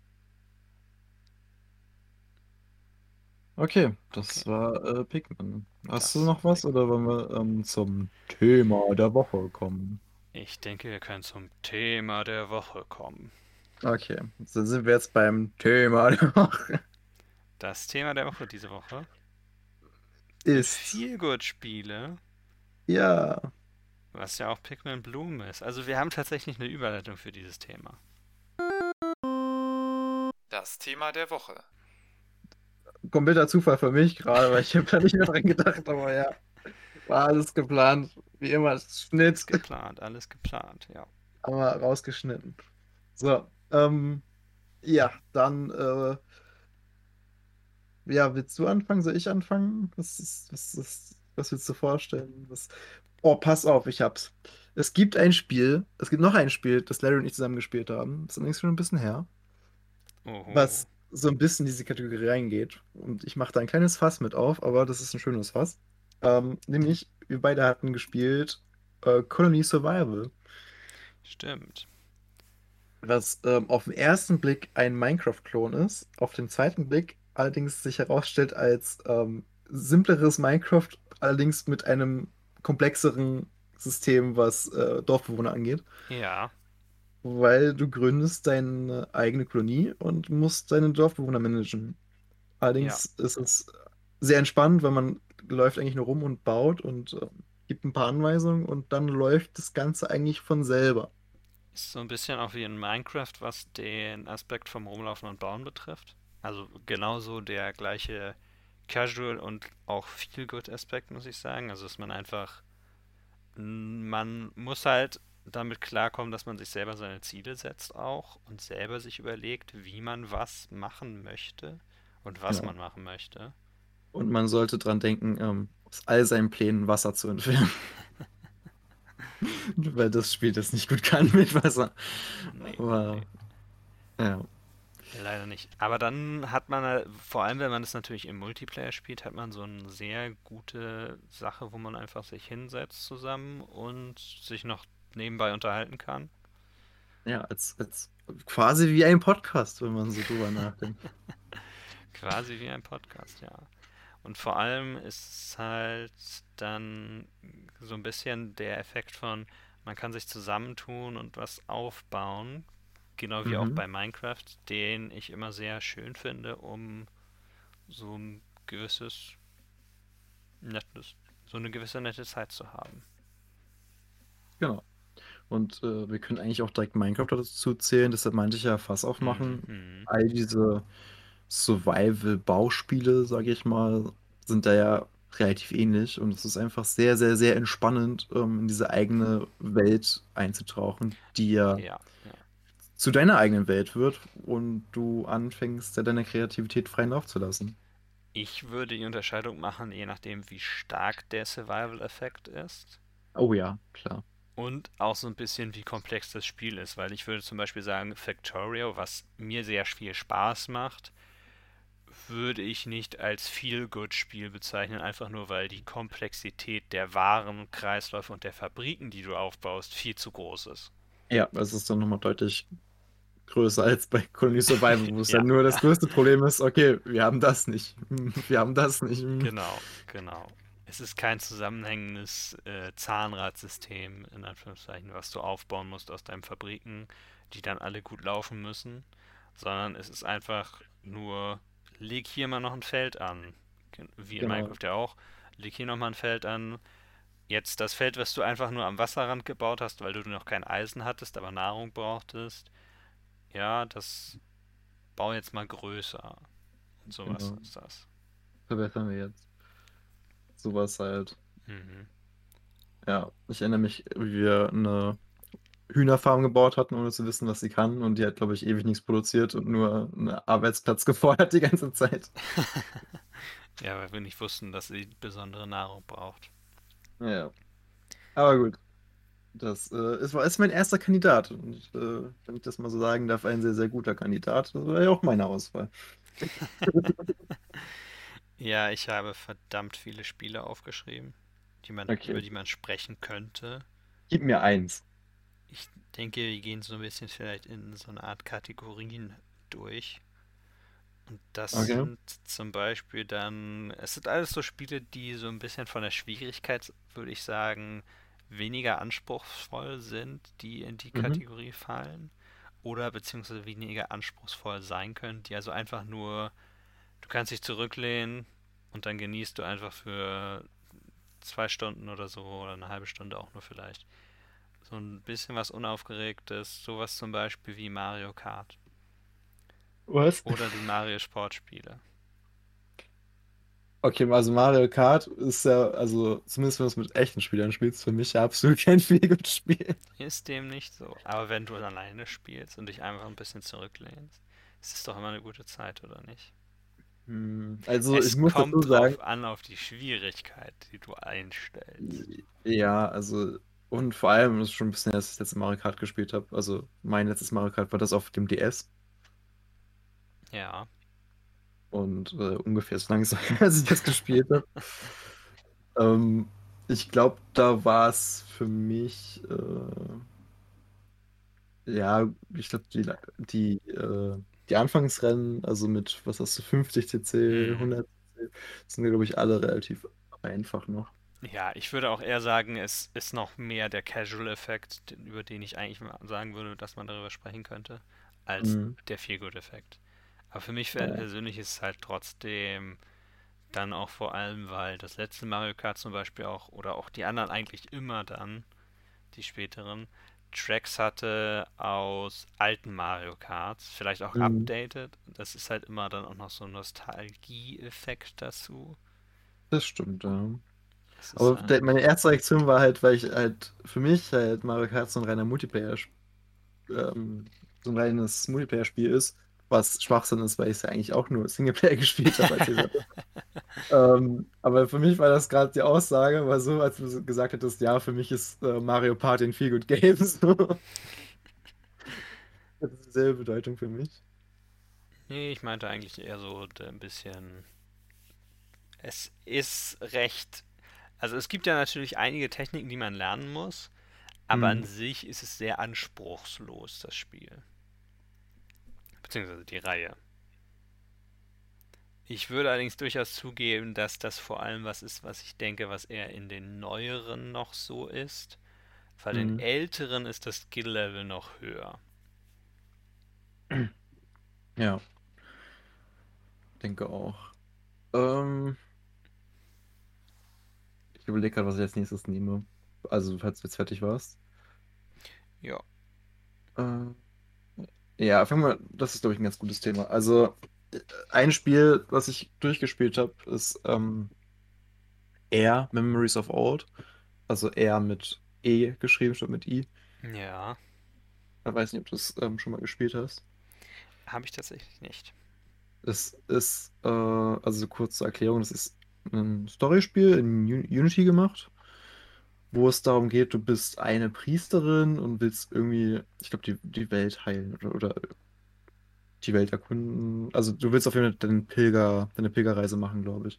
Okay, das Okay. war äh, Pikmin. Hast du Das noch war was oder wollen wir ähm, zum Thema der Woche kommen? Ich denke, wir können zum Thema der Woche kommen. Okay, dann sind wir jetzt beim Thema der Woche. Das Thema der Woche diese Woche Ist, Feelgood-Spiele, ja, was ja auch Pikmin Bloom ist. Also wir haben tatsächlich eine Überleitung für dieses Thema. Das Thema der Woche. Kompletter Zufall für mich gerade, weil ich habe da nicht mehr dran gedacht, aber ja, war alles geplant. Wie immer, Schnitt, Geplant, alles geplant, ja. aber rausgeschnitten. So, ähm, ja, dann, äh, ja, willst du anfangen? Soll ich anfangen? Was, ist, was, ist, was willst du vorstellen? Was... Oh, pass auf, ich hab's. Es gibt ein Spiel, es gibt noch ein Spiel, das Larry und ich zusammen gespielt haben. Das ist allerdings schon ein bisschen her. Oho. was so ein bisschen in diese Kategorie reingeht. Und ich mache da ein kleines Fass mit auf, aber das ist ein schönes Fass. Ähm, nämlich, wir beide hatten gespielt äh, Colony Survival, Stimmt. was ähm, auf den ersten Blick ein Minecraft-Klon ist, auf den zweiten Blick allerdings sich herausstellt als ähm, simpleres Minecraft, allerdings mit einem komplexeren System, was äh, Dorfbewohner angeht. Ja, Weil du gründest deine eigene Kolonie und musst deine Dorfbewohner managen. Allerdings ist es sehr entspannt, weil man läuft eigentlich nur rum und baut und äh, gibt ein paar Anweisungen und dann läuft das Ganze eigentlich von selber. ist so ein bisschen auch wie in Minecraft, was den Aspekt vom Rumlaufen und Bauen betrifft. Also genauso der gleiche Casual und auch Feel-Good-Aspekt, muss ich sagen. Also dass man einfach, man muss halt damit klarkommen, dass man sich selber seine Ziele setzt auch und selber sich überlegt, wie man was machen möchte und was Ja. man machen möchte. Und man sollte dran denken, ähm, aus all seinen Plänen Wasser zu entfernen. *laughs* Weil das Spiel das nicht gut kann mit Wasser. Nee, Aber, nee. ja. Leider nicht. Aber dann hat man, halt- vor allem wenn man es natürlich im Multiplayer spielt, hat man so eine sehr gute Sache, wo man einfach sich hinsetzt zusammen und sich noch nebenbei unterhalten kann. Ja, als, als quasi wie ein Podcast, wenn man so drüber nachdenkt. *laughs* Quasi wie ein Podcast, ja. Und vor allem ist es halt dann so ein bisschen der Effekt von, man kann sich zusammentun und was aufbauen, genau wie auch Mhm. bei Minecraft, den ich immer sehr schön finde, um so ein gewisses nettes, so eine gewisse nette Zeit zu haben. Genau. Und äh, wir können eigentlich auch direkt Minecraft dazu zählen, deshalb meinte ich ja Fass aufmachen. Mhm. All diese Survival-Bauspiele, sage ich mal, sind da ja relativ ähnlich und es ist einfach sehr, sehr, sehr entspannend, ähm, in diese eigene Welt einzutauchen, die ja Ja, ja. zu deiner eigenen Welt wird und du anfängst, ja deine Kreativität freien Lauf zu lassen. Ich würde die Unterscheidung machen, je nachdem, wie stark der Survival-Effekt ist. Oh ja, klar. Und auch so ein bisschen, wie komplex das Spiel ist, weil ich würde zum Beispiel sagen, Factorio, was mir sehr viel Spaß macht, würde ich nicht als Feel-Good-Spiel bezeichnen, einfach nur weil die Komplexität der Waren, Kreisläufe und der Fabriken, die du aufbaust, viel zu groß ist. Ja, es ist dann nochmal deutlich größer als bei Colony Survival, wo *laughs* es Ja. dann nur das größte Problem ist, okay, wir haben das nicht. *laughs* Wir haben das nicht. Genau, genau. Es ist kein zusammenhängendes äh, Zahnradsystem, in Anführungszeichen, was du aufbauen musst aus deinen Fabriken, die dann alle gut laufen müssen, sondern es ist einfach nur, leg hier mal noch ein Feld an. Wie in Genau. Minecraft ja auch. Leg hier nochmal ein Feld an. Jetzt das Feld, was du einfach nur am Wasserrand gebaut hast, weil du noch kein Eisen hattest, aber Nahrung brauchtest. Ja, das bau jetzt mal größer. Und sowas Genau. ist das. Verbessern wir jetzt. Sowas halt. Mhm. Ja, ich erinnere mich, wie wir eine Hühnerfarm gebaut hatten, ohne zu wissen, was sie kann. Und die hat, glaube ich, ewig nichts produziert und nur einen Arbeitsplatz *laughs* gefordert die ganze Zeit. *laughs* Ja, weil wir nicht wussten, dass sie besondere Nahrung braucht. Ja. Aber gut. Das äh, ist, war- ist mein erster Kandidat. Und äh, wenn ich das mal so sagen darf, ein sehr, sehr guter Kandidat. Das war ja auch meine Auswahl. *laughs* Ja, ich habe verdammt viele Spiele aufgeschrieben, die man, Okay. über die man sprechen könnte. Gib mir eins. Ich denke, wir gehen so ein bisschen vielleicht in so eine Art Kategorien durch. Und das Okay. sind zum Beispiel dann, es sind alles so Spiele, die so ein bisschen von der Schwierigkeit, würde ich sagen, weniger anspruchsvoll sind, die in die Mhm. Kategorie fallen. Oder beziehungsweise weniger anspruchsvoll sein können, die also einfach nur, du kannst dich zurücklehnen und dann genießt du einfach für zwei Stunden oder so oder eine halbe Stunde auch nur vielleicht. So ein bisschen was Unaufgeregtes, sowas zum Beispiel wie Mario Kart Was? oder die Mario Sportspiele. Okay, also Mario Kart ist ja, also zumindest wenn du es mit echten Spielern spielst, für mich ja absolut kein *laughs* Feelgood-Spiel. Ist dem nicht so. Aber wenn du alleine spielst und dich einfach ein bisschen zurücklehnst, ist es doch immer eine gute Zeit, oder nicht? Hm, Also es ich muss kommt dazu sagen, drauf an, auf die Schwierigkeit, die du einstellst. ja, also und vor allem ist schon ein bisschen, dass ich das letzte Mario Kart gespielt habe. Also mein letztes Mario Kart war das auf dem DS Ja. und äh, ungefähr so lange *laughs* ist als ich das gespielt habe. *laughs* Ähm, ich glaube, da war es für mich, äh, ja, ich glaube, die, die, äh, die Anfangsrennen, also mit, was hast du, 50 cc, Mhm. 100 cc, sind, glaube ich, alle relativ einfach noch. Ja, ich würde auch eher sagen, es ist noch mehr der Casual-Effekt, über den ich eigentlich sagen würde, dass man darüber sprechen könnte, als Mhm. der Feel-Good-Effekt. Aber für mich Ja. persönlich ist es halt trotzdem dann auch vor allem, weil das letzte Mario Kart zum Beispiel auch, oder auch die anderen eigentlich immer dann, die späteren, Tracks hatte aus alten Mario Karts, vielleicht auch Mhm. updated. Das ist halt immer dann auch noch so ein Nostalgie-Effekt dazu. Das stimmt, ja. Das Aber halt- meine erste Reaktion war halt, weil ich halt für mich halt Mario Kart so ein reiner Multiplayer, ähm, so ein reines Multiplayer-Spiel ist, was Schwachsinn ist, weil ich es ja eigentlich auch nur Singleplayer *laughs* gespielt habe. Ähm, aber für mich war das gerade die Aussage, war so, als du gesagt hättest, ja, für mich ist äh, Mario Party ein Feel Good Game. *laughs* So. Das ist dieselbe Bedeutung für mich. Nee, ich meinte eigentlich eher so ein bisschen. Es ist recht. Also es gibt ja natürlich einige Techniken, die man lernen muss, aber an Mhm. sich ist es sehr anspruchslos, das Spiel. Beziehungsweise die Reihe. Ich würde allerdings durchaus zugeben, dass das vor allem was ist, was ich denke, was eher in den neueren noch so ist. Bei den Mhm. älteren ist das Skill-Level noch höher. *clears throat* Ja, denke auch. Ähm, ich überlege gerade, was ich als nächstes nehme. Also, falls du jetzt fertig warst. Ja. Äh, ja, fangen wir, das ist, glaube ich, ein ganz gutes Thema. Also, ein Spiel, was ich durchgespielt habe, ist ähm, Air, Memories of Old. Also Air mit E geschrieben statt mit I. Ja, Ich weiß nicht, ob du es ähm, schon mal gespielt hast. habe ich tatsächlich nicht. Es ist, äh, also kurze Erklärung, das ist ein Storyspiel in Un- Unity gemacht, wo es darum geht, du bist eine Priesterin und willst irgendwie, ich glaube, die, die Welt heilen oder, oder die Welt erkunden. Also du willst auf jeden Fall deinen Pilger, deine Pilgerreise machen, glaube ich.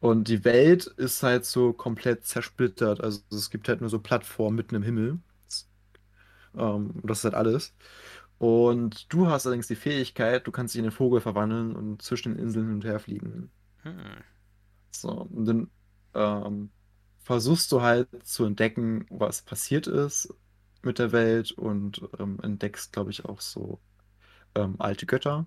Und die Welt ist halt so komplett zersplittert. Also es gibt halt nur so Plattformen mitten im Himmel. Ähm, das ist halt alles. Und du hast allerdings die Fähigkeit, du kannst dich in einen Vogel verwandeln und zwischen den Inseln hin und her fliegen. Hm. So, und dann ähm, versuchst du halt zu entdecken, was passiert ist mit der Welt und ähm, entdeckst, glaube ich, auch so ähm, alte Götter.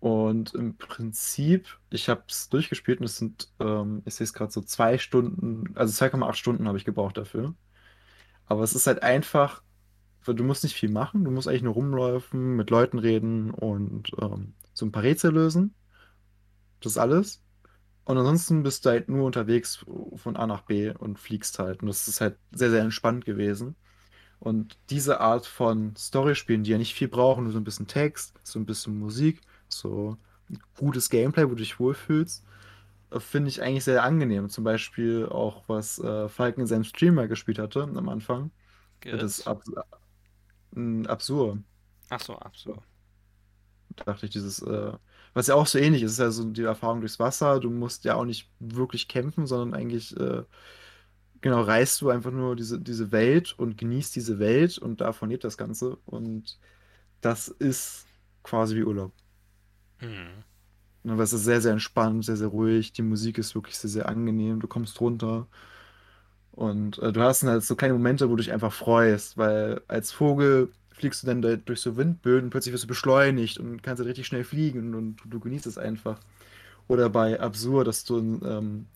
Und im Prinzip, ich habe es durchgespielt und es sind, ähm, ich sehe es gerade so zwei Stunden, also 2,8 Stunden habe ich gebraucht dafür. Aber es ist halt einfach, du musst nicht viel machen, du musst eigentlich nur rumläufen, mit Leuten reden und ähm, so ein paar Rätsel lösen. Das ist alles. Und ansonsten bist du halt nur unterwegs von A nach B und fliegst halt. Und das ist halt sehr, sehr entspannt gewesen. Und diese Art von Storyspielen, die ja nicht viel brauchen, nur so ein bisschen Text, so ein bisschen Musik, so ein gutes Gameplay, wo du dich wohlfühlst, äh, finde ich eigentlich sehr angenehm. Zum Beispiel auch, was äh, Falken in seinem Streamer gespielt hatte am Anfang. Das Geht's? ist Ab äh, Absur. Ach so, absolut. dachte ich, dieses, äh, was ja auch so ähnlich ist, ist ja so die Erfahrung durchs Wasser. Du musst ja auch nicht wirklich kämpfen, sondern eigentlich, äh, genau, reist du einfach nur diese, diese Welt und genießt diese Welt und davon lebt das Ganze. Und das ist quasi wie Urlaub. Hm. Aber es ist sehr, sehr entspannt, sehr, sehr ruhig. Die Musik ist wirklich sehr, sehr angenehm. Du kommst runter. Und äh, du hast halt so kleine Momente, wo du dich einfach freust, weil als Vogel fliegst du dann da durch so Windböen und plötzlich wirst du beschleunigt und kannst dann richtig schnell fliegen und du genießt es einfach. Oder bei Absurd, dass du in, ähm,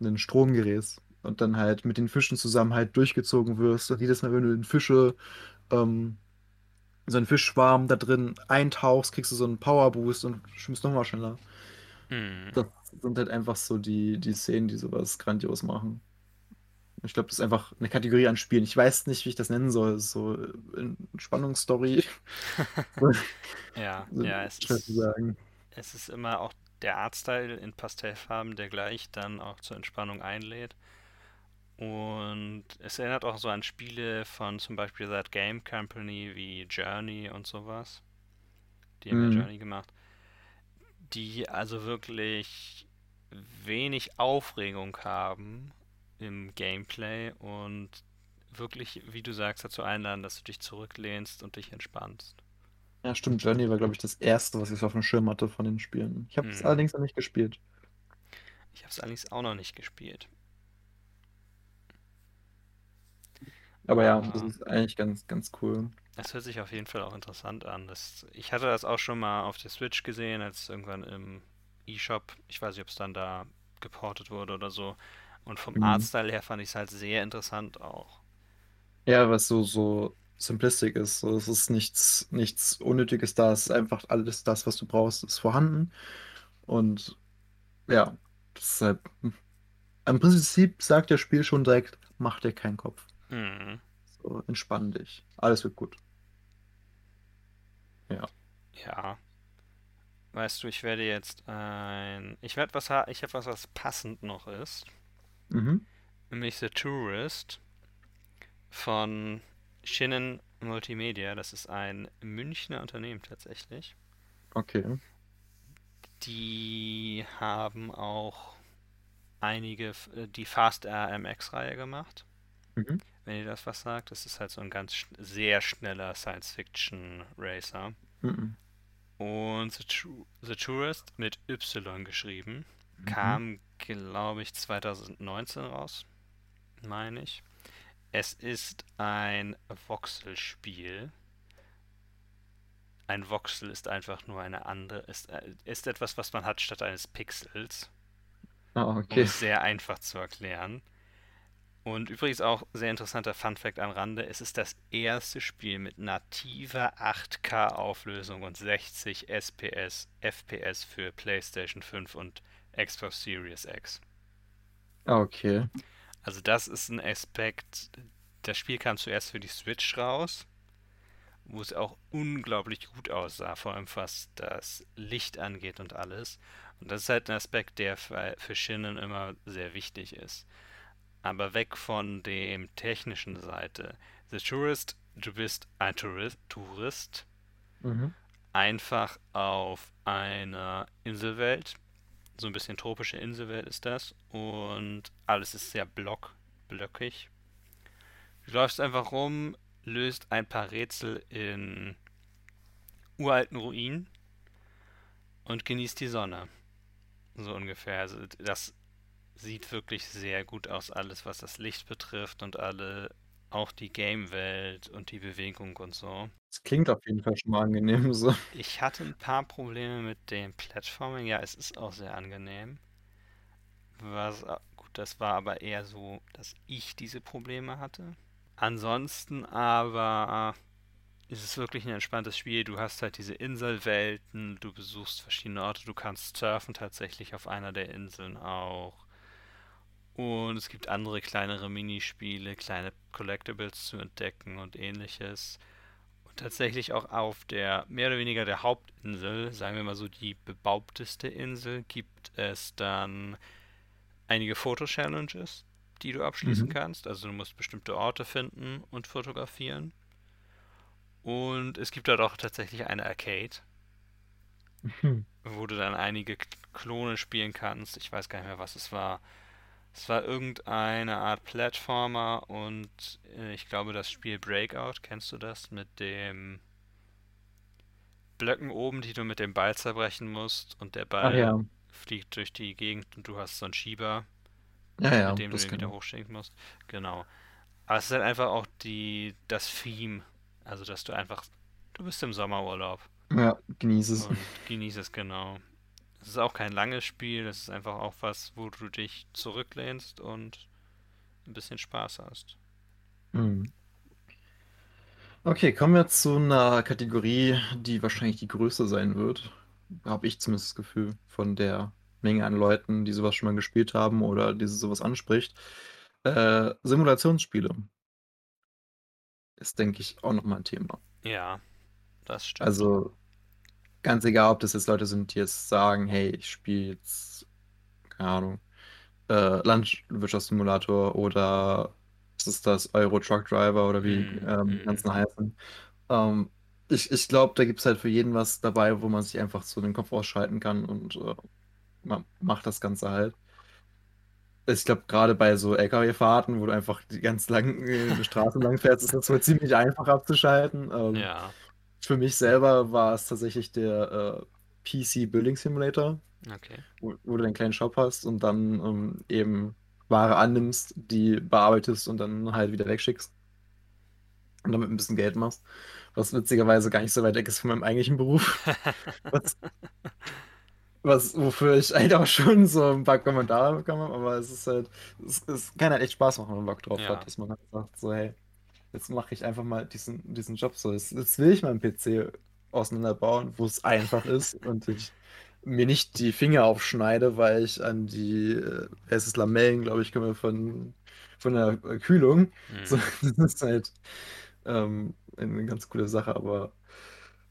in den Strom gerätst und dann halt mit den Fischen zusammen halt durchgezogen wirst. Und jedes Mal, wenn du in Fische, ähm, so einen Fischschwarm da drin eintauchst, kriegst du so einen Powerboost und schwimmst nochmal schneller. Hm. Das sind halt einfach so die, die Szenen, die sowas grandios machen. Ich glaube, das ist einfach eine Kategorie an Spielen. Ich weiß nicht, wie ich das nennen soll. So äh, Spannungsstory. *laughs* Ja, *laughs* So, ja, es ist, sagen. es ist immer auch der Artstyle in Pastellfarben, der gleich dann auch zur Entspannung einlädt. Und es erinnert auch so an Spiele von zum Beispiel That Game Company wie Journey und sowas. Die haben ja Mhm. Journey gemacht. Die also wirklich wenig Aufregung haben im Gameplay und wirklich, wie du sagst, dazu einladen, dass du dich zurücklehnst und dich entspannst. Ja, stimmt. Journey war, glaube ich, das erste, was ich so auf dem Schirm hatte von den Spielen. Ich habe es Hm. allerdings noch nicht gespielt. Ich habe es allerdings auch noch nicht gespielt. Aber ja, das Aber ist eigentlich ganz, ganz cool. es hört sich auf jeden Fall auch interessant an. Das, ich hatte das auch schon mal auf der Switch gesehen, als irgendwann im eShop, ich weiß nicht, ob es dann da geportet wurde oder so. Und vom Mhm. Artstyle her fand ich es halt sehr interessant auch. Ja, was so, so simplistic ist. So, es ist nichts, nichts Unnötiges da. Es ist einfach alles das, was du brauchst, ist vorhanden. Und ja, deshalb, im Prinzip sagt das Spiel schon direkt, mach dir keinen Kopf. Hm, So, entspann dich. Alles wird gut. Ja. ja. Weißt du, ich werde jetzt ein. Ich werde was ha ich habe was, was passend noch ist. Mhm. Nämlich The Tourist von Schinnen Multimedia. Das ist ein Münchner Unternehmen tatsächlich. Okay. Die haben auch einige, äh, die Fast RMX-Reihe gemacht. Mhm. Wenn ihr das was sagt, das ist halt so ein ganz sehr schneller Science-Fiction-Racer. Mhm. Und The, The Tourist mit Y geschrieben. Kam, glaube ich, 2019 raus, meine ich. Es ist ein Voxel-Spiel. Ein Voxel ist einfach nur eine andere, ist, äh, ist etwas, was man hat statt eines Pixels, Ah, um okay. es sehr einfach zu erklären. Und übrigens auch sehr interessanter Funfact am Rande, es ist das erste Spiel mit nativer 8K-Auflösung und 60 SPS, FPS für PlayStation 5 und Xbox Series X. Ah, okay. Also das ist ein Aspekt, das Spiel kam zuerst für die Switch raus, wo es auch unglaublich gut aussah, vor allem was das Licht angeht und alles. Und das ist halt ein Aspekt, der für, für Shinnen immer sehr wichtig ist. Aber weg von dem technischen Seite. The Tourist, du bist ein Tourist, Tourist Mhm. einfach auf einer Inselwelt. So ein bisschen tropische Inselwelt ist das. Und alles ist sehr block, blöckig. Du läufst einfach rum, löst ein paar Rätsel in uralten Ruinen und genießt die Sonne. So ungefähr. Also das sieht wirklich sehr gut aus, alles was das Licht betrifft und alle, auch die Game-Welt und die Bewegung und so. Das klingt auf jeden Fall schon mal angenehm so. Ich hatte ein paar Probleme mit dem Platforming. Ja, es ist auch sehr angenehm. Was, a- gut, das war aber eher so, dass ich diese Probleme hatte. Ansonsten aber ist es wirklich ein entspanntes Spiel. Du hast halt diese Inselwelten, du besuchst verschiedene Orte, du kannst surfen tatsächlich auf einer der Inseln auch. Und es gibt andere kleinere Minispiele, kleine Collectibles zu entdecken und ähnliches. Und tatsächlich auch auf der mehr oder weniger der Hauptinsel, sagen wir mal so die bebauteste Insel, gibt es dann einige Foto-Challenges, die du abschließen Mhm. kannst. Also du musst bestimmte Orte finden und fotografieren. Und es gibt dort auch tatsächlich eine Arcade. Hm. *laughs* wo du dann einige Klone spielen kannst. Ich weiß gar nicht mehr, was es war. Es war irgendeine Art Plattformer und äh, ich glaube das Spiel Breakout, kennst du das? Mit dem Blöcken oben, die du mit dem Ball zerbrechen musst und der Ball ja, fliegt durch die Gegend und du hast so einen Schieber, ja, ja, mit dem du den wieder hochschicken musst. Genau. Aber es ist halt einfach auch die, das Theme. Also, dass du einfach, du bist im Sommerurlaub. Ja, genieße es. und genießt es genau. Es ist auch kein langes Spiel, es ist einfach auch was, wo du dich zurücklehnst und ein bisschen Spaß hast. Hm. Okay, kommen wir zu einer Kategorie, die wahrscheinlich die größte sein wird. Habe ich zumindest das Gefühl von der Menge an Leuten, die sowas schon mal gespielt haben oder die sowas anspricht. Äh, Simulationsspiele ist, denke ich, auch nochmal ein Thema. Ja, das stimmt. Also ganz egal, ob das jetzt Leute sind, die jetzt sagen, hey, ich spiele jetzt, keine Ahnung, äh, Landwirtschaftssimulator oder was ist das, Euro Truck Driver oder wie Mm, ähm, die mm, ganzen heißen. Ähm, ich ich glaube, da gibt es halt für jeden was dabei, wo man sich einfach so den Kopf ausschalten kann und äh, man macht das Ganze halt. Ich glaube, gerade bei so LKW-Fahrten, wo du einfach die ganz langen äh, Straßen lang fährst, ist das wohl ziemlich einfach abzuschalten. Ähm, ja, für mich selber war es tatsächlich der äh, PC Building Simulator, okay. wo, wo du deinen kleinen Shop hast und dann ähm, eben Ware annimmst, die bearbeitest und dann halt wieder wegschickst und damit ein bisschen Geld machst. Was witzigerweise gar nicht so weit weg ist von meinem eigentlichen Beruf. *laughs* Was, was, wofür ich halt auch schon so ein paar Kommentare bekommen habe, aber es ist halt, es, es kann halt echt Spaß machen, wenn man Bock drauf Ja. hat, dass man halt sagt, so, hey, jetzt mache ich einfach mal diesen, diesen Job so. Jetzt, jetzt will ich meinen PC auseinanderbauen, wo es einfach ist und ich mir nicht die Finger aufschneide, weil ich an die, äh, es ist Lamellen, glaube ich, komme von, von der Kühlung. So, Mm. *laughs* das ist halt ähm, eine ganz coole Sache, aber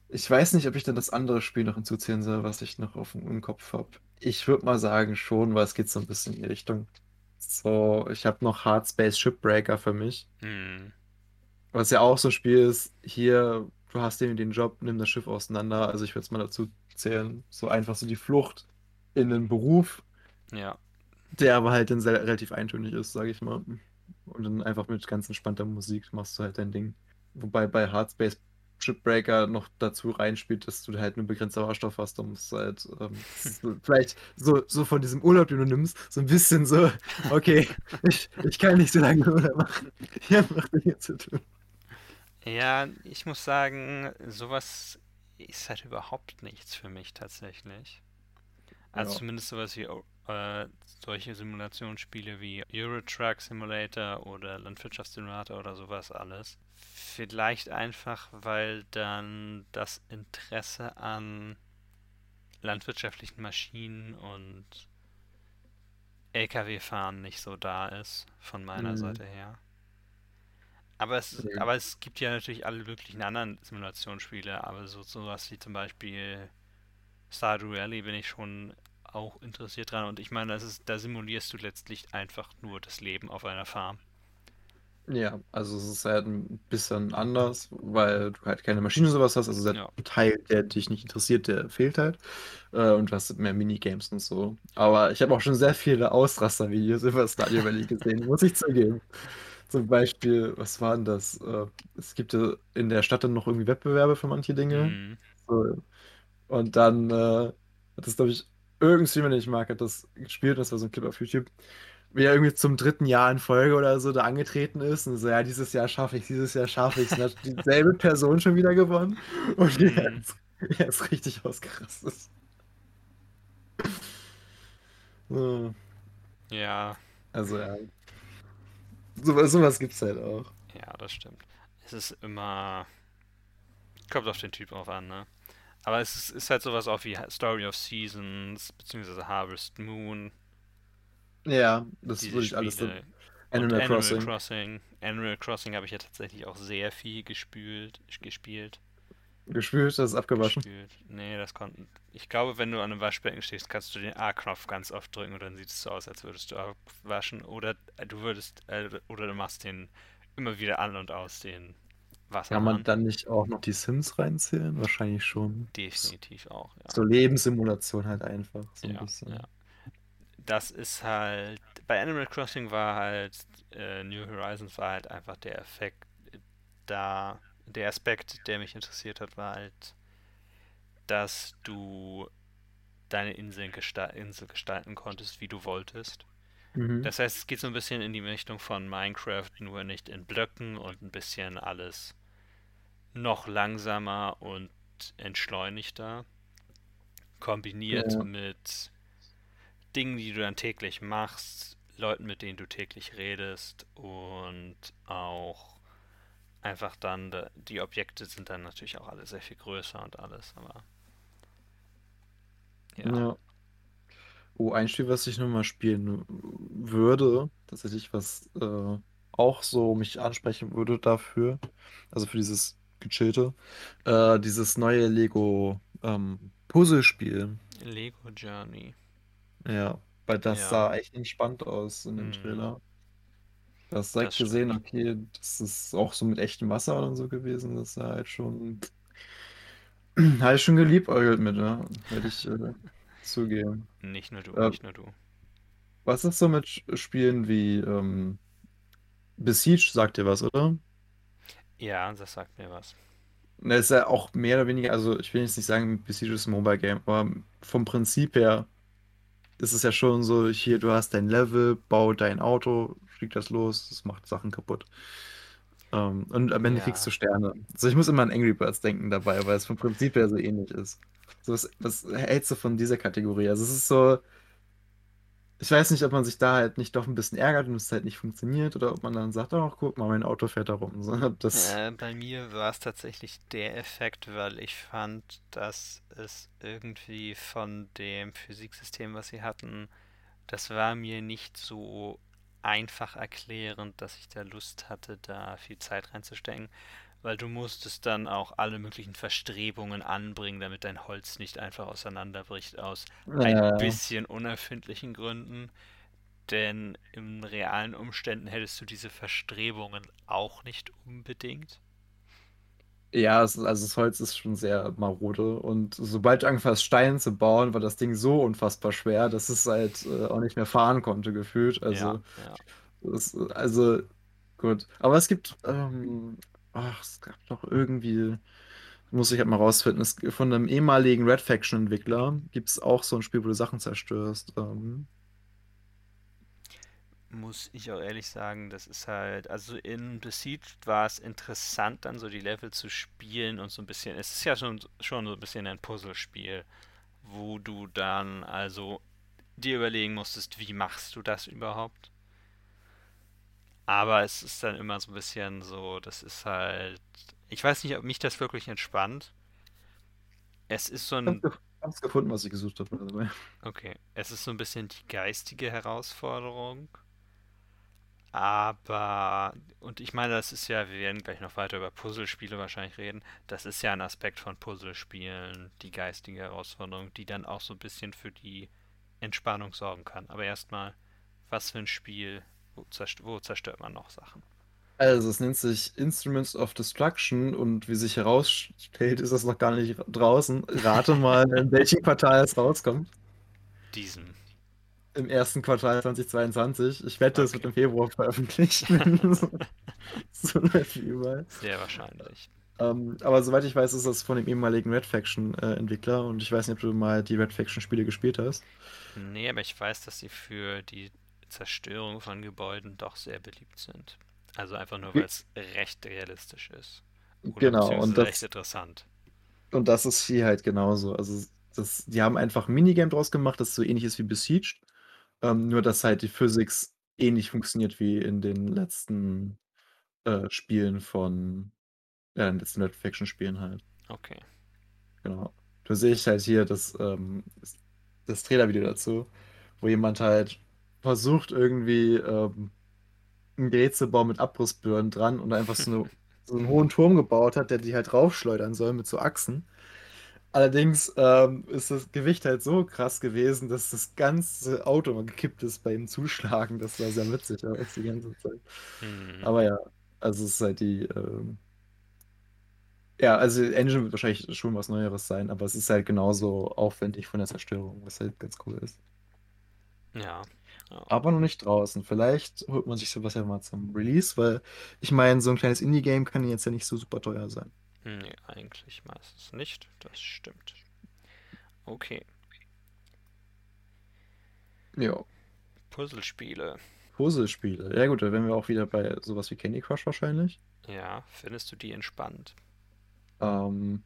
ich weiß nicht, ob ich dann das andere Spiel noch hinzuzählen soll, was ich noch auf dem im Kopf habe. Ich würde mal sagen schon, weil es geht so ein bisschen in die Richtung. So, ich habe noch Hard Space Shipbreaker für mich. Mm. Was ja auch so ein Spiel ist, hier, du hast den, den Job, nimm das Schiff auseinander. Also ich würde es mal dazu zählen. So einfach so die Flucht in einen Beruf, Ja, der aber halt dann sehr, relativ eintönig ist, sage ich mal. Und dann einfach mit ganz entspannter Musik machst du halt dein Ding. Wobei bei Hard Space Shipbreaker noch dazu reinspielt, dass du halt nur begrenzt Sauerstoff hast. Da musst du halt ähm, *laughs* so, vielleicht so, so von diesem Urlaub, den du nimmst, so ein bisschen so, okay, *laughs* ich, ich kann nicht so lange Urlaub machen. *laughs* Ich habe noch Dinge zu tun. Ja, ich muss sagen, sowas ist halt überhaupt nichts für mich tatsächlich. Also Ja. zumindest sowas wie äh, solche Simulationsspiele wie Euro Truck Simulator oder Landwirtschaftssimulator oder sowas alles. Vielleicht einfach, weil dann das Interesse an landwirtschaftlichen Maschinen und LKW-Fahren nicht so da ist, von meiner Mhm. Seite her. Aber es, Nee. aber es gibt ja natürlich alle möglichen anderen Simulationsspiele, aber so sowas wie zum Beispiel Stardew Valley bin ich schon auch interessiert dran und ich meine, das ist, da simulierst du letztlich einfach nur das Leben auf einer Farm. Ja, also es ist halt ein bisschen anders, weil du halt keine Maschine sowas hast. Also der Ja. Teil, der dich nicht interessiert, der fehlt halt. Äh, und du hast mehr Minigames und so. Aber ich habe auch schon sehr viele Ausraster-Videos über Stardew Valley gesehen, muss ich zugeben. Zum Beispiel, was war denn das? Äh, es gibt ja in der Stadt dann noch irgendwie Wettbewerbe für manche Dinge. Mhm. So. Und dann äh, hat das, glaube ich, Streamer, den ich mag, hat das gespielt. Das war so ein Clip auf YouTube. Wie er irgendwie zum dritten Jahr in Folge oder so da angetreten ist und so, ja, dieses Jahr schaffe ich dieses Jahr schaffe ich. Und hat *laughs* dieselbe Person schon wieder gewonnen. Und Mhm. er ist, er ist richtig ausgerastet. *laughs* So, Ja, also ja. Sowas, sowas gibt's halt auch. ja, das stimmt. Es ist immer. Kommt auf den Typ drauf an, ne? Aber es ist, ist halt sowas auch wie Story of Seasons, beziehungsweise Harvest Moon, Ja, das würde ich alles so. Spiele. Animal Animal Crossing. Crossing. Animal Crossing habe ich ja tatsächlich auch sehr viel gespült, gespielt. Gespült, das ist abgewaschen. Gespielt. Nee, das konnten. Ich glaube, wenn du an einem Waschbecken stehst, kannst du den A-Knopf ganz oft drücken und dann sieht es so aus, als würdest du abwaschen. Oder du würdest, äh, oder du machst den immer wieder an und aus, den Wassermann. Kann man dann nicht auch noch die Sims reinzählen? Wahrscheinlich schon. Definitiv auch, ja. So Lebenssimulation halt einfach. So ein Ja, bisschen. ja. Das ist halt. Bei Animal Crossing war halt. Äh, New Horizons war halt einfach der Effekt. Da. Der Aspekt, der mich interessiert hat, war halt, dass du deine Inseln gesta Insel gestalten konntest, wie du wolltest. Mhm. Das heißt, es geht so ein bisschen in die Richtung von Minecraft, nur nicht in Blöcken und ein bisschen alles noch langsamer und entschleunigter. Kombiniert Ja. mit Dingen, die du dann täglich machst, Leuten, mit denen du täglich redest und auch einfach dann, da- die Objekte sind dann natürlich auch alle sehr viel größer und alles, aber ja. Ja. Oh, ein Spiel, was ich nochmal spielen würde, tatsächlich, was äh, auch so mich ansprechen würde dafür, also für dieses gechillte, äh, dieses neue Lego ähm, Puzzlespiel. Lego Journey. Ja, weil das Ja. sah echt entspannt aus in dem Mhm. Trailer. Du hast direkt Das gesehen, okay, das ist auch so mit echtem Wasser und so gewesen. Das sah halt schon. *clears throat* Habe ich schon geliebäugelt mit, ne? Werde ich äh, zugeben. Nicht nur du, Äh, nicht nur du. Was ist so mit Spielen wie ähm, Besiege, sagt dir was, oder? Ja, das sagt mir was. Ne, ist ja auch mehr oder weniger, also ich will jetzt nicht sagen, Besiege ist ein Mobile Game, aber vom Prinzip her ist es ja schon so, hier, du hast dein Level, bau dein Auto, fliegt das los, das macht Sachen kaputt. Ähm, und am Ende Ja. kriegst du Sterne. Also ich muss immer an Angry Birds denken dabei, weil es vom Prinzip her so ähnlich ist. So, was, was hältst du von dieser Kategorie? Also es ist so, ich weiß nicht, ob man sich da halt nicht doch ein bisschen ärgert und es halt nicht funktioniert oder ob man dann sagt, ach guck mal, mein Auto fährt da rum. *laughs* Das, Äh, bei mir war es tatsächlich der Effekt, weil ich fand, dass es irgendwie von dem Physiksystem, was sie hatten, das war mir nicht so einfach erklärend, dass ich da Lust hatte, da viel Zeit reinzustecken, weil du musstest dann auch alle möglichen Verstrebungen anbringen, damit dein Holz nicht einfach auseinanderbricht aus ein äh, bisschen unerfindlichen Gründen. Denn in realen Umständen hättest du diese Verstrebungen auch nicht unbedingt. Ja, es, also das Holz ist schon sehr marode und sobald du angefangen hast, Stein zu bauen, war das Ding so unfassbar schwer, dass es halt äh, auch nicht mehr fahren konnte, gefühlt. Ja, Also, ja. das, also gut. Aber es gibt, ähm, ach, es gab doch irgendwie, muss ich halt mal rausfinden, es, von einem ehemaligen Red Faction-Entwickler gibt es auch so ein Spiel, wo du Sachen zerstörst. Ähm, Muss ich auch ehrlich sagen, das ist halt, also in Besieged war es interessant, dann so die Level zu spielen und so ein bisschen, es ist ja schon, schon so ein bisschen ein Puzzlespiel, wo du dann also dir überlegen musstest, wie machst du das überhaupt? Aber es ist dann immer so ein bisschen so, das ist halt, ich weiß nicht, ob mich das wirklich entspannt. Es ist so ich ein, gef- hab's gefunden, was ich gesucht habe. the okay, es ist so ein bisschen die geistige Herausforderung. Aber, und ich meine, das ist ja, wir werden gleich noch weiter über Puzzlespiele wahrscheinlich reden. Das ist ja ein Aspekt von Puzzlespielen, die geistige Herausforderung, die dann auch so ein bisschen für die Entspannung sorgen kann. Aber erstmal, was für ein Spiel, wo, zerst wo zerstört man noch Sachen? Also, es nennt sich Instruments of Destruction und wie sich herausstellt, ist das noch gar nicht draußen. Rate mal, in welchem Quartal es rauskommt. Diesem. Im ersten Quartal 2022. Ich wette, es wird Okay. im Februar veröffentlicht. *laughs* so, läuft wie überall. Sehr wahrscheinlich. Ähm, aber soweit ich weiß, ist das von dem ehemaligen Red Faction-Entwickler und ich weiß nicht, ob du mal die Red Faction-Spiele gespielt hast. Nee, aber ich weiß, dass sie für die Zerstörung von Gebäuden doch sehr beliebt sind. Also einfach nur, weil es recht realistisch ist. Oder Genau, und das, recht interessant. und das ist hier halt genauso. Also, das, die haben einfach ein Minigame draus gemacht, das so ähnlich ist wie Besieged. Ähm, nur, dass halt die Physics ähnlich funktioniert wie in den letzten äh, Spielen von, ja, in den letzten Red Faction-Spielen halt. Okay. Genau. Du siehst halt hier das, ähm, das Trailer-Video dazu, wo jemand halt versucht, irgendwie ähm, ein Gerät zu bauen mit Abrissbirnen dran und einfach so, eine, *laughs* so einen hohen Turm gebaut hat, der die halt raufschleudern soll mit so Achsen. Allerdings ähm, ist das Gewicht halt so krass gewesen, dass das ganze Auto mal gekippt ist bei ihm Zuschlagen. Das war sehr witzig, aber die ganze Zeit. Hm. Aber ja, also es ist halt die, ähm, Ja, also Engine wird wahrscheinlich schon was Neueres sein, aber es ist halt genauso aufwendig von der Zerstörung, was halt ganz cool ist. Ja. Aber noch nicht draußen. Vielleicht holt man sich sowas ja mal zum Release, weil ich meine, so ein kleines Indie-Game kann jetzt ja nicht so super teuer sein. Nee, eigentlich meistens nicht. Das stimmt. Okay. Ja. Puzzlespiele. Puzzlespiele. Ja gut, da wären wir auch wieder bei sowas wie Candy Crush wahrscheinlich. Ja, findest du die entspannt? Ähm,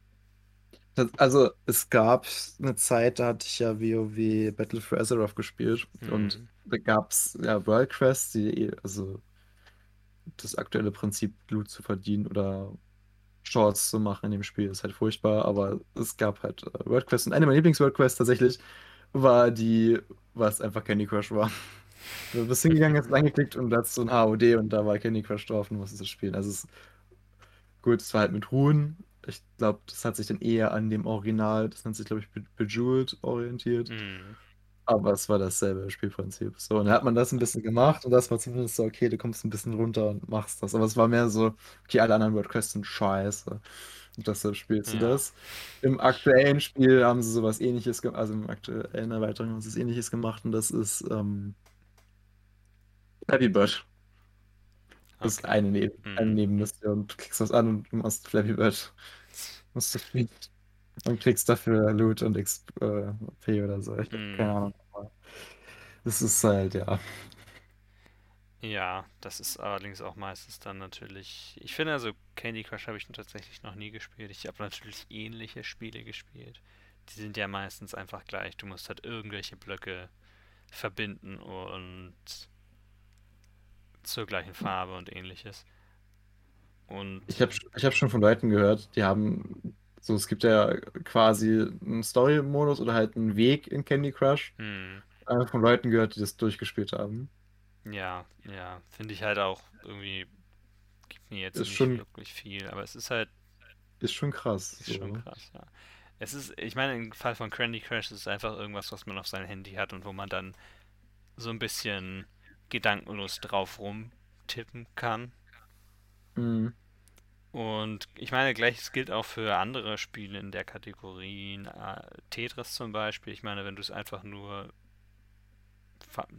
das, also es gab eine Zeit, da hatte ich ja WoW Battle for Azeroth gespielt und Mhm. da gab es ja World Quests, die also das aktuelle Prinzip Loot zu verdienen oder Shorts zu machen in dem Spiel ist halt furchtbar, aber es gab halt äh, World Quests und eine meiner Lieblings-World Quests tatsächlich war die, was einfach Candy Crush war. *laughs* Du bist hingegangen, hast angeklickt und da hast so ein HOD und da war Candy Crush drauf und musstest es spielen. Also es ist gut, es war halt mit Ruhen. Ich glaube, das hat sich dann eher an dem Original, das nennt sich, glaube ich, Be- Bejeweled orientiert. Mhm. Aber es war dasselbe Spielprinzip. So, und dann hat man das ein bisschen gemacht und das war zumindest so, okay, du kommst ein bisschen runter und machst das. Aber es war mehr so, okay, alle anderen WordQuests sind scheiße. Und deshalb spielst du Ja. das. Im aktuellen Spiel haben sie sowas ähnliches gemacht, also im aktuellen Erweiterung haben sie es ähnliches gemacht und das ist ähm, Flappy Bird. Das ist Okay. eine, Neben Mhm. eine Nebenmission. Du klickst was an und du machst Flappy Bird. Musst du spielen. Und kriegst dafür Loot und XP äh, oder so. Ich Mhm. keine Ahnung. Das ist halt, ja. Ja, das ist allerdings auch meistens dann natürlich. Ich finde also Candy Crush habe ich tatsächlich noch nie gespielt. Ich habe natürlich ähnliche Spiele gespielt. Die sind ja meistens einfach gleich. Du musst halt irgendwelche Blöcke verbinden und zur gleichen Farbe und ähnliches. Und Ich habe ich hab schon von Leuten gehört, die haben, so es gibt ja quasi einen Story-Modus oder halt einen Weg in Candy Crush. hm, Äh, von Leuten gehört, die das durchgespielt haben. ja, ja, finde ich halt auch irgendwie gibt mir jetzt Ist nicht schon- wirklich viel, aber es ist halt Ist schon krass. Ist schon So. krass, ja. Es ist, ich meine, im Fall von Candy Crush ist es einfach irgendwas, was man auf sein Handy hat und wo man dann so ein bisschen gedankenlos drauf rumtippen kann. Mhm. Und ich meine, gleiches gilt auch für andere Spiele in der Kategorie. Tetris zum Beispiel. Ich meine, wenn du es einfach nur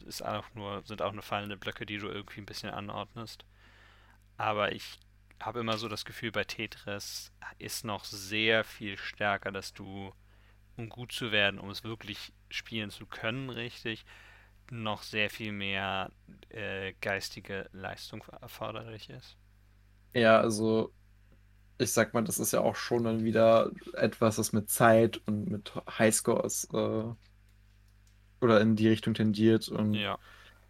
ist auch nur, sind auch nur fallende Blöcke, die du irgendwie ein bisschen anordnest. Aber ich habe immer so das Gefühl, bei Tetris ist noch sehr viel stärker, dass du, um gut zu werden, um es wirklich spielen zu können, richtig, noch sehr viel mehr äh, geistige Leistung erforderlich ist. Ja, also ich sag mal, das ist ja auch schon dann wieder etwas, das mit Zeit und mit Highscores äh, oder in die Richtung tendiert. Und Ja,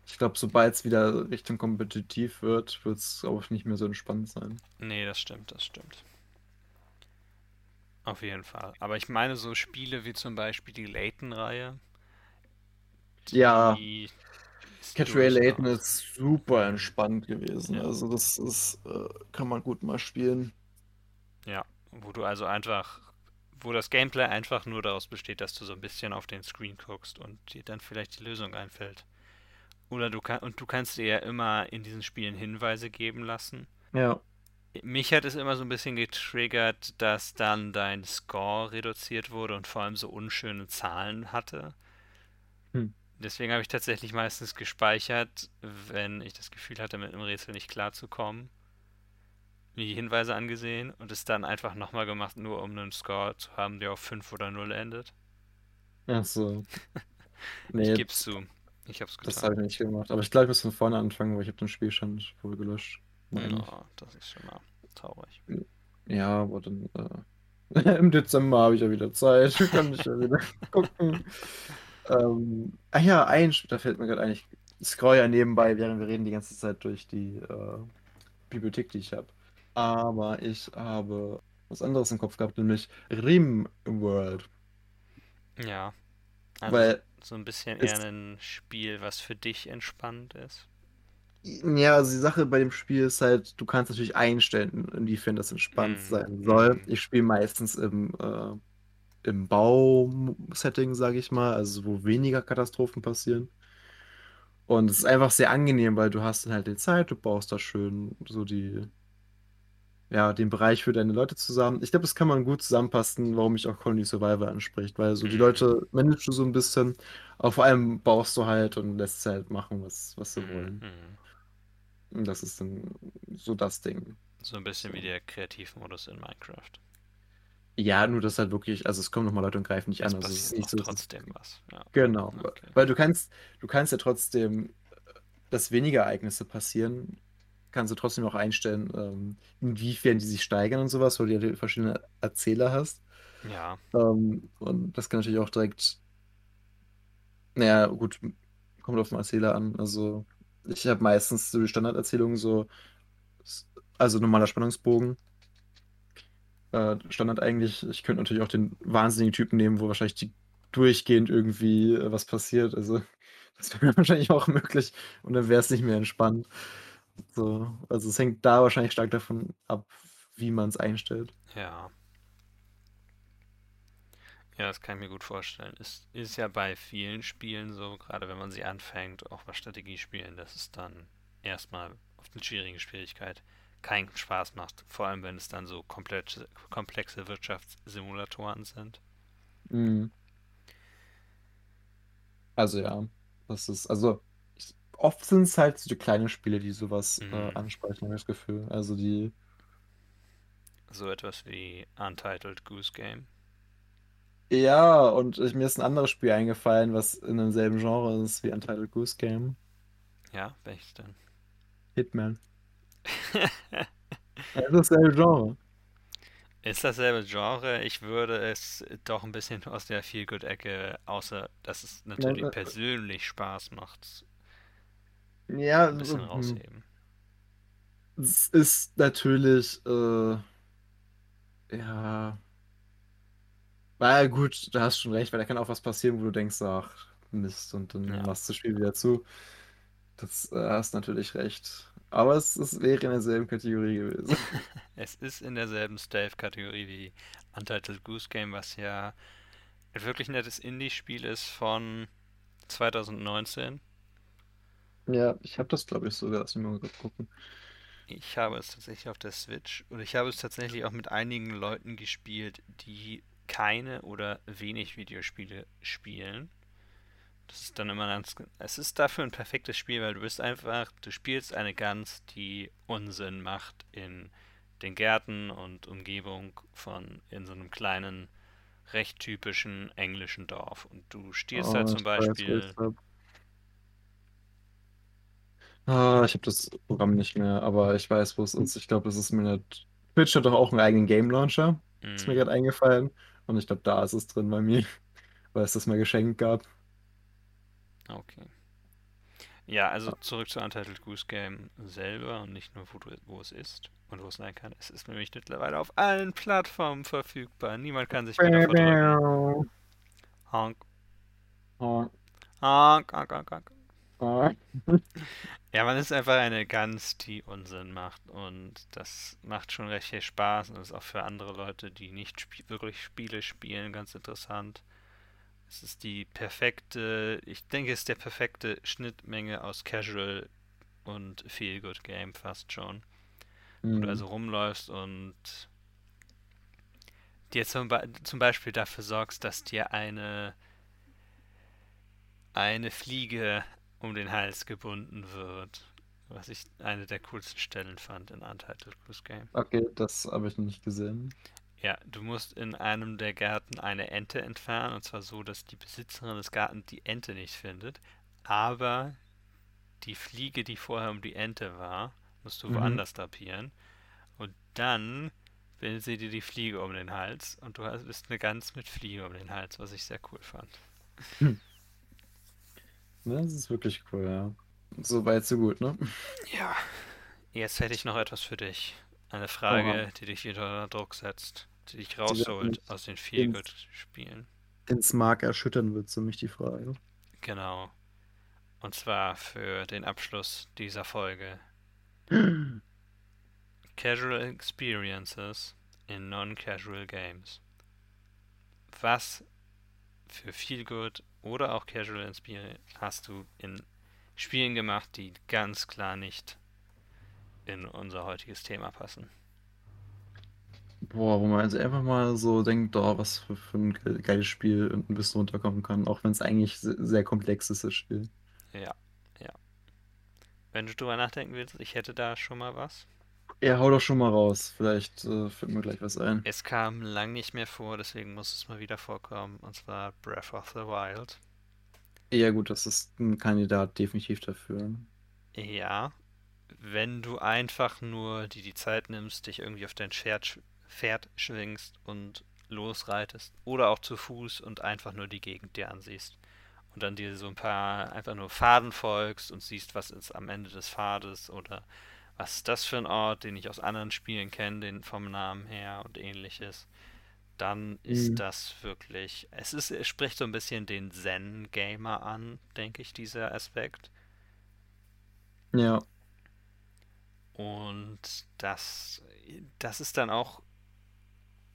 ich glaube, sobald es wieder Richtung kompetitiv wird, wird es, glaube ich, nicht mehr so entspannt sein. nee, das stimmt, das stimmt. Auf jeden Fall. Aber ich meine, so Spiele wie zum Beispiel die Layton-Reihe, Ja, die ist Catch Ray Layton ist super entspannt gewesen. Ja. Also das ist, äh, kann man gut mal spielen. Ja, wo du also einfach, wo das Gameplay einfach nur daraus besteht, dass du so ein bisschen auf den Screen guckst und dir dann vielleicht die Lösung einfällt. Oder du kann, und du kannst dir ja immer in diesen Spielen Hinweise geben lassen. Ja. Mich hat es immer so ein bisschen getriggert, dass dann dein Score reduziert wurde und vor allem so unschöne Zahlen hatte. Hm. Deswegen habe ich tatsächlich meistens gespeichert, wenn ich das Gefühl hatte, mit einem Rätsel nicht klarzukommen. Mir die Hinweise angesehen und es dann einfach nochmal gemacht, nur um einen Score zu haben, der auf 5 oder 0 endet. Ach so. *laughs* Ich Nee, geb's zu. Ich hab's das getan. habe ich nicht gemacht. Aber ich glaube, ich muss von vorne anfangen, weil ich habe den Spielstand wohl gelöscht. ich. Oh, das ist schon mal traurig. Ja, aber dann äh, *laughs* im Dezember habe ich ja wieder Zeit. Kann ich ja wieder *laughs* gucken. Ähm, ach ja, ein Spiel, da fällt mir gerade ein, ich scroll ja nebenbei, während wir reden, die ganze Zeit durch die äh, Bibliothek, die ich habe. Aber ich habe was anderes im Kopf gehabt, nämlich Rimworld. Ja. Also Weil, so ein bisschen eher ein Spiel, was für dich entspannt ist. ja, also die Sache bei dem Spiel ist halt, du kannst natürlich einstellen, inwiefern das entspannt Mhm. sein soll. Mhm. Ich spiele meistens im, äh, im Bausetting, sage ich mal, also wo weniger Katastrophen passieren. Und es ist einfach sehr angenehm, weil du hast dann halt die Zeit, du baust da schön so die, ja, den Bereich für deine Leute zusammen. Ich glaube, das kann man gut zusammenpassen, warum mich auch Colony Survivor anspricht, weil so die Mhm. Leute managst du so ein bisschen, aber vor allem baust du halt und lässt sie halt machen, was, was sie wollen. Mhm. Und das ist dann so das Ding. So ein bisschen wie der Kreativmodus in Minecraft. Ja, nur das halt wirklich, also es kommen nochmal Leute und greifen dich Es an. Also es ist nicht so, dass trotzdem was. Ja. Genau, Okay. weil du kannst, du kannst ja trotzdem, äh, dass weniger Ereignisse passieren, kannst du trotzdem auch einstellen, ähm, inwiefern die sich steigern und sowas, weil du ja verschiedene Erzähler hast. Ja, Ähm, und das kann natürlich auch direkt, naja, gut, kommt auf den Erzähler an. Also ich habe meistens so die Standarderzählungen so, also normaler Spannungsbogen. Äh, Standard eigentlich, ich könnte natürlich auch den wahnsinnigen Typen nehmen, wo wahrscheinlich die durchgehend irgendwie äh, was passiert. Also *laughs* das wäre wahrscheinlich auch möglich und dann wäre es nicht mehr entspannt. So, also es hängt da wahrscheinlich stark davon ab, wie man es einstellt. ja. Ja, das kann ich mir gut vorstellen. Es ist ja bei vielen Spielen so, gerade wenn man sie anfängt, auch bei Strategiespielen, dass es dann erstmal auf eine schwierige Schwierigkeit keinen Spaß macht. Vor allem, wenn es dann so komplexe, komplexe Wirtschaftssimulatoren sind. Mhm. Also ja, das ist, also oft sind es halt so die kleinen Spiele, die sowas äh, Mhm. ansprechen, habe ich das Gefühl. Also die, So etwas wie Untitled Goose Game. ja, und ich, mir ist ein anderes Spiel eingefallen, was in demselben Genre ist wie Untitled Goose Game. Ja, welches denn? Hitman. *laughs* Das ist dasselbe Genre. Ist dasselbe Genre. Ich würde es doch ein bisschen aus der Feelgood-Ecke, außer dass es natürlich äh, persönlich Spaß macht, Ja, ein bisschen hm, rausheben. es ist natürlich, äh, ja, na gut, du hast schon recht, weil da kann auch was passieren, wo du denkst, ach, Mist, und dann Ja. machst du das Spiel wieder zu. Das äh, hast natürlich recht. Aber es, es wäre in derselben Kategorie gewesen. *laughs* Es ist in derselben Stealth-Kategorie wie Untitled Goose Game, was ja ein wirklich nettes Indie-Spiel ist von 2019. Ja, ich habe das, glaube ich, sogar. Lass mich mal gucken. Ich habe es tatsächlich auf der Switch und ich habe es tatsächlich auch mit einigen Leuten gespielt, die keine oder wenig Videospiele spielen. Das ist dann immer ganz. Es ist dafür ein perfektes Spiel, weil du bist einfach, du spielst eine Gans, die Unsinn macht in den Gärten und Umgebung von in so einem kleinen, recht typischen englischen Dorf. Und du stiehlst halt Oh, zum weiß, wo Beispiel. Ah, ich habe das Programm nicht mehr, aber ich weiß, wo es ist. Ich glaube, es ist mir nicht. Twitch hat doch auch einen eigenen Game Launcher. Ist mir Mm, gerade eingefallen. Und ich glaube, da ist es drin bei mir, *laughs* weil es das mal geschenkt gab. okay. Ja, also zurück zu Untitled Goose Game selber und nicht nur, wo, du, wo es ist und wo es sein kann. Es ist nämlich mittlerweile auf allen Plattformen verfügbar. Niemand kann sich mehr drücken. Honk, Oh, honk, honk, honk, honk. *laughs* Ja, man ist einfach eine Gans, die Unsinn macht und das macht schon recht viel Spaß und ist auch für andere Leute, die nicht sp wirklich Spiele spielen, ganz interessant. Es ist die perfekte, ich denke, es ist der perfekte Schnittmenge aus Casual und Feel Good Game fast schon. Wo du Hm. also rumläufst und dir zum, Be zum Beispiel dafür sorgst, dass dir eine, eine Fliege um den Hals gebunden wird. Was ich eine der coolsten Stellen fand in Untitled Goose Game. Okay, das habe ich nicht gesehen. Ja, du musst in einem der Gärten eine Ente entfernen, und zwar so, dass die Besitzerin des Gartens die Ente nicht findet, aber die Fliege, die vorher um die Ente war, musst du Mhm. woanders drapieren. Und dann bindet sie dir die Fliege um den Hals und du hast, bist eine Gans mit Fliege um den Hals, was ich sehr cool fand. Ne, das ist wirklich cool, ja. So weit, so gut, ne? Ja. Jetzt hätte ich noch etwas für dich. Eine Frage, die dich wieder unter Druck setzt, die dich rausholt mich aus den Feelgood-Spielen. Ins Mark erschüttern wird so mich die Frage. Genau. Und zwar für den Abschluss dieser Folge. *clears throat* Casual Experiences in Non-Casual Games. Was für Feelgood oder auch Casual Experience hast du in Spielen gemacht, die ganz klar nicht in unser heutiges Thema passen? Boah, wo man also einfach mal so denkt, oh, was für, für ein ge- geiles Spiel und ein bisschen runterkommen kann, auch wenn es eigentlich se- sehr komplex ist, das Spiel. Ja, ja. Wenn du drüber nachdenken willst, ich hätte da schon mal was. Ja, hau doch schon mal raus. Vielleicht äh, fällt mir gleich was ein. Es kam lang nicht mehr vor, deswegen muss es mal wieder vorkommen. Und zwar Breath of the Wild. Ja, gut, das ist ein Kandidat definitiv dafür. Ja, wenn du einfach nur dir die Zeit nimmst, dich irgendwie auf dein Pferd, Pferd schwingst und losreitest oder auch zu Fuß und einfach nur die Gegend dir ansiehst und dann dir so ein paar einfach nur Pfaden folgst und siehst, was ist am Ende des Pfades oder was ist das für ein Ort, den ich aus anderen Spielen kenne, den vom Namen her und ähnliches, dann ist Mhm. das wirklich, es ist, es spricht so ein bisschen den Zen-Gamer an, denke ich, dieser Aspekt. Ja, Und das, das ist dann auch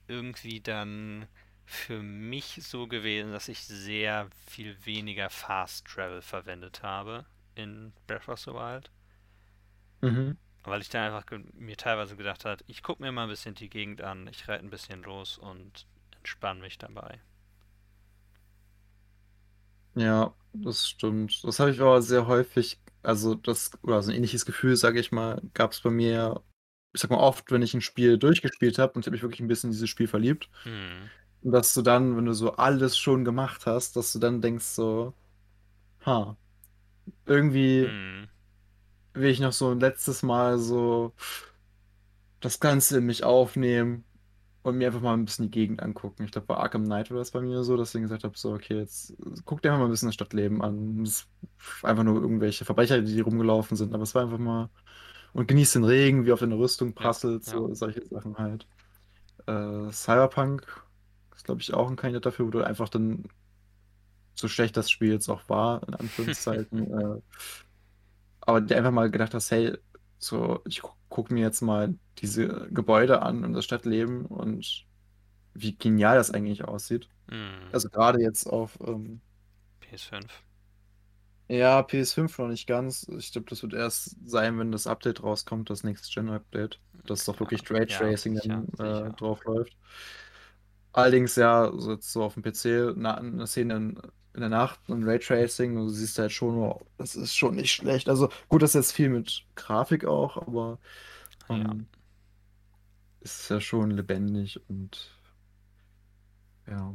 irgendwie dann für mich so gewesen, dass ich sehr viel weniger Fast Travel verwendet habe in Breath of the Wild. mhm. Weil ich dann einfach mir teilweise gedacht habe, ich gucke mir mal ein bisschen die Gegend an, ich reite ein bisschen los und entspanne mich dabei. Ja, das stimmt. Das habe ich aber sehr häufig, also das, oder so ein ähnliches Gefühl, sage ich mal, gab es bei mir, ich sag mal oft, wenn ich ein Spiel durchgespielt habe und ich habe mich wirklich ein bisschen in dieses Spiel verliebt. Hm, Und dass du dann, wenn du so alles schon gemacht hast, dass du dann denkst so, ha, irgendwie hm, will ich noch so ein letztes Mal so das Ganze in mich aufnehmen und mir einfach mal ein bisschen die Gegend angucken. Ich glaube, bei Arkham Knight war das bei mir so, dass ich gesagt habe, so, okay, jetzt guck dir einfach mal ein bisschen das Stadtleben an. Es ist einfach nur irgendwelche Verbrecher, die rumgelaufen sind, aber es war einfach mal und genieß den Regen, wie auf deine Rüstung ja, prasselt, ja. so solche Sachen halt. Äh, Cyberpunk ist, glaube ich, auch ein Kandidat dafür, wo du einfach dann, so schlecht das Spiel jetzt auch war, in *laughs* Anführungszeichen, äh, aber dir einfach mal gedacht hast, hey, so, ich gu guck mir jetzt mal diese Gebäude an und das Stadtleben und wie genial das eigentlich aussieht. Hm, Also gerade jetzt auf, ähm, PS5. ja, PS5 noch nicht ganz. Ich glaube, das wird erst sein, wenn das Update rauskommt, das Next-Gen-Update, dass doch wirklich Ja, Raytracing sicher, dann äh, drauf läuft. Allerdings ja, so jetzt so auf dem PC, eine Szene in, in der Nacht und Raytracing, du siehst halt schon, wow, das ist schon nicht schlecht. Also gut, das ist jetzt viel mit Grafik auch, aber Ja. ähm, es ist ja schon lebendig und ja.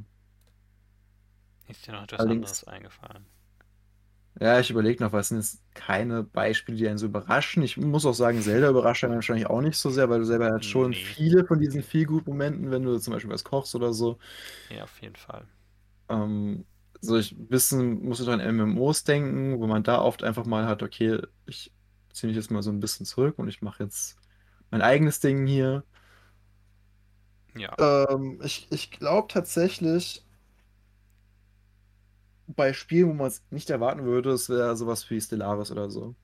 Ist dir noch etwas Allerdings, anderes eingefallen? ja, ich überlege noch, was sind jetzt keine Beispiele, die einen so überraschen. Ich muss auch sagen, Zelda überrascht einen wahrscheinlich auch nicht so sehr, weil du selber halt schon Nee, viele von diesen Feelgood-Momenten, wenn du zum Beispiel was kochst oder so, ja, auf jeden Fall. ähm, so ich bisschen musst du an MMOs denken, wo man da oft einfach mal hat, okay, ich ziehe mich jetzt mal so ein bisschen zurück und ich mache jetzt mein eigenes Ding hier. Ja. Ähm, ich ich glaube tatsächlich, bei Spielen, wo man es nicht erwarten würde, es wäre sowas wie Stellaris oder so.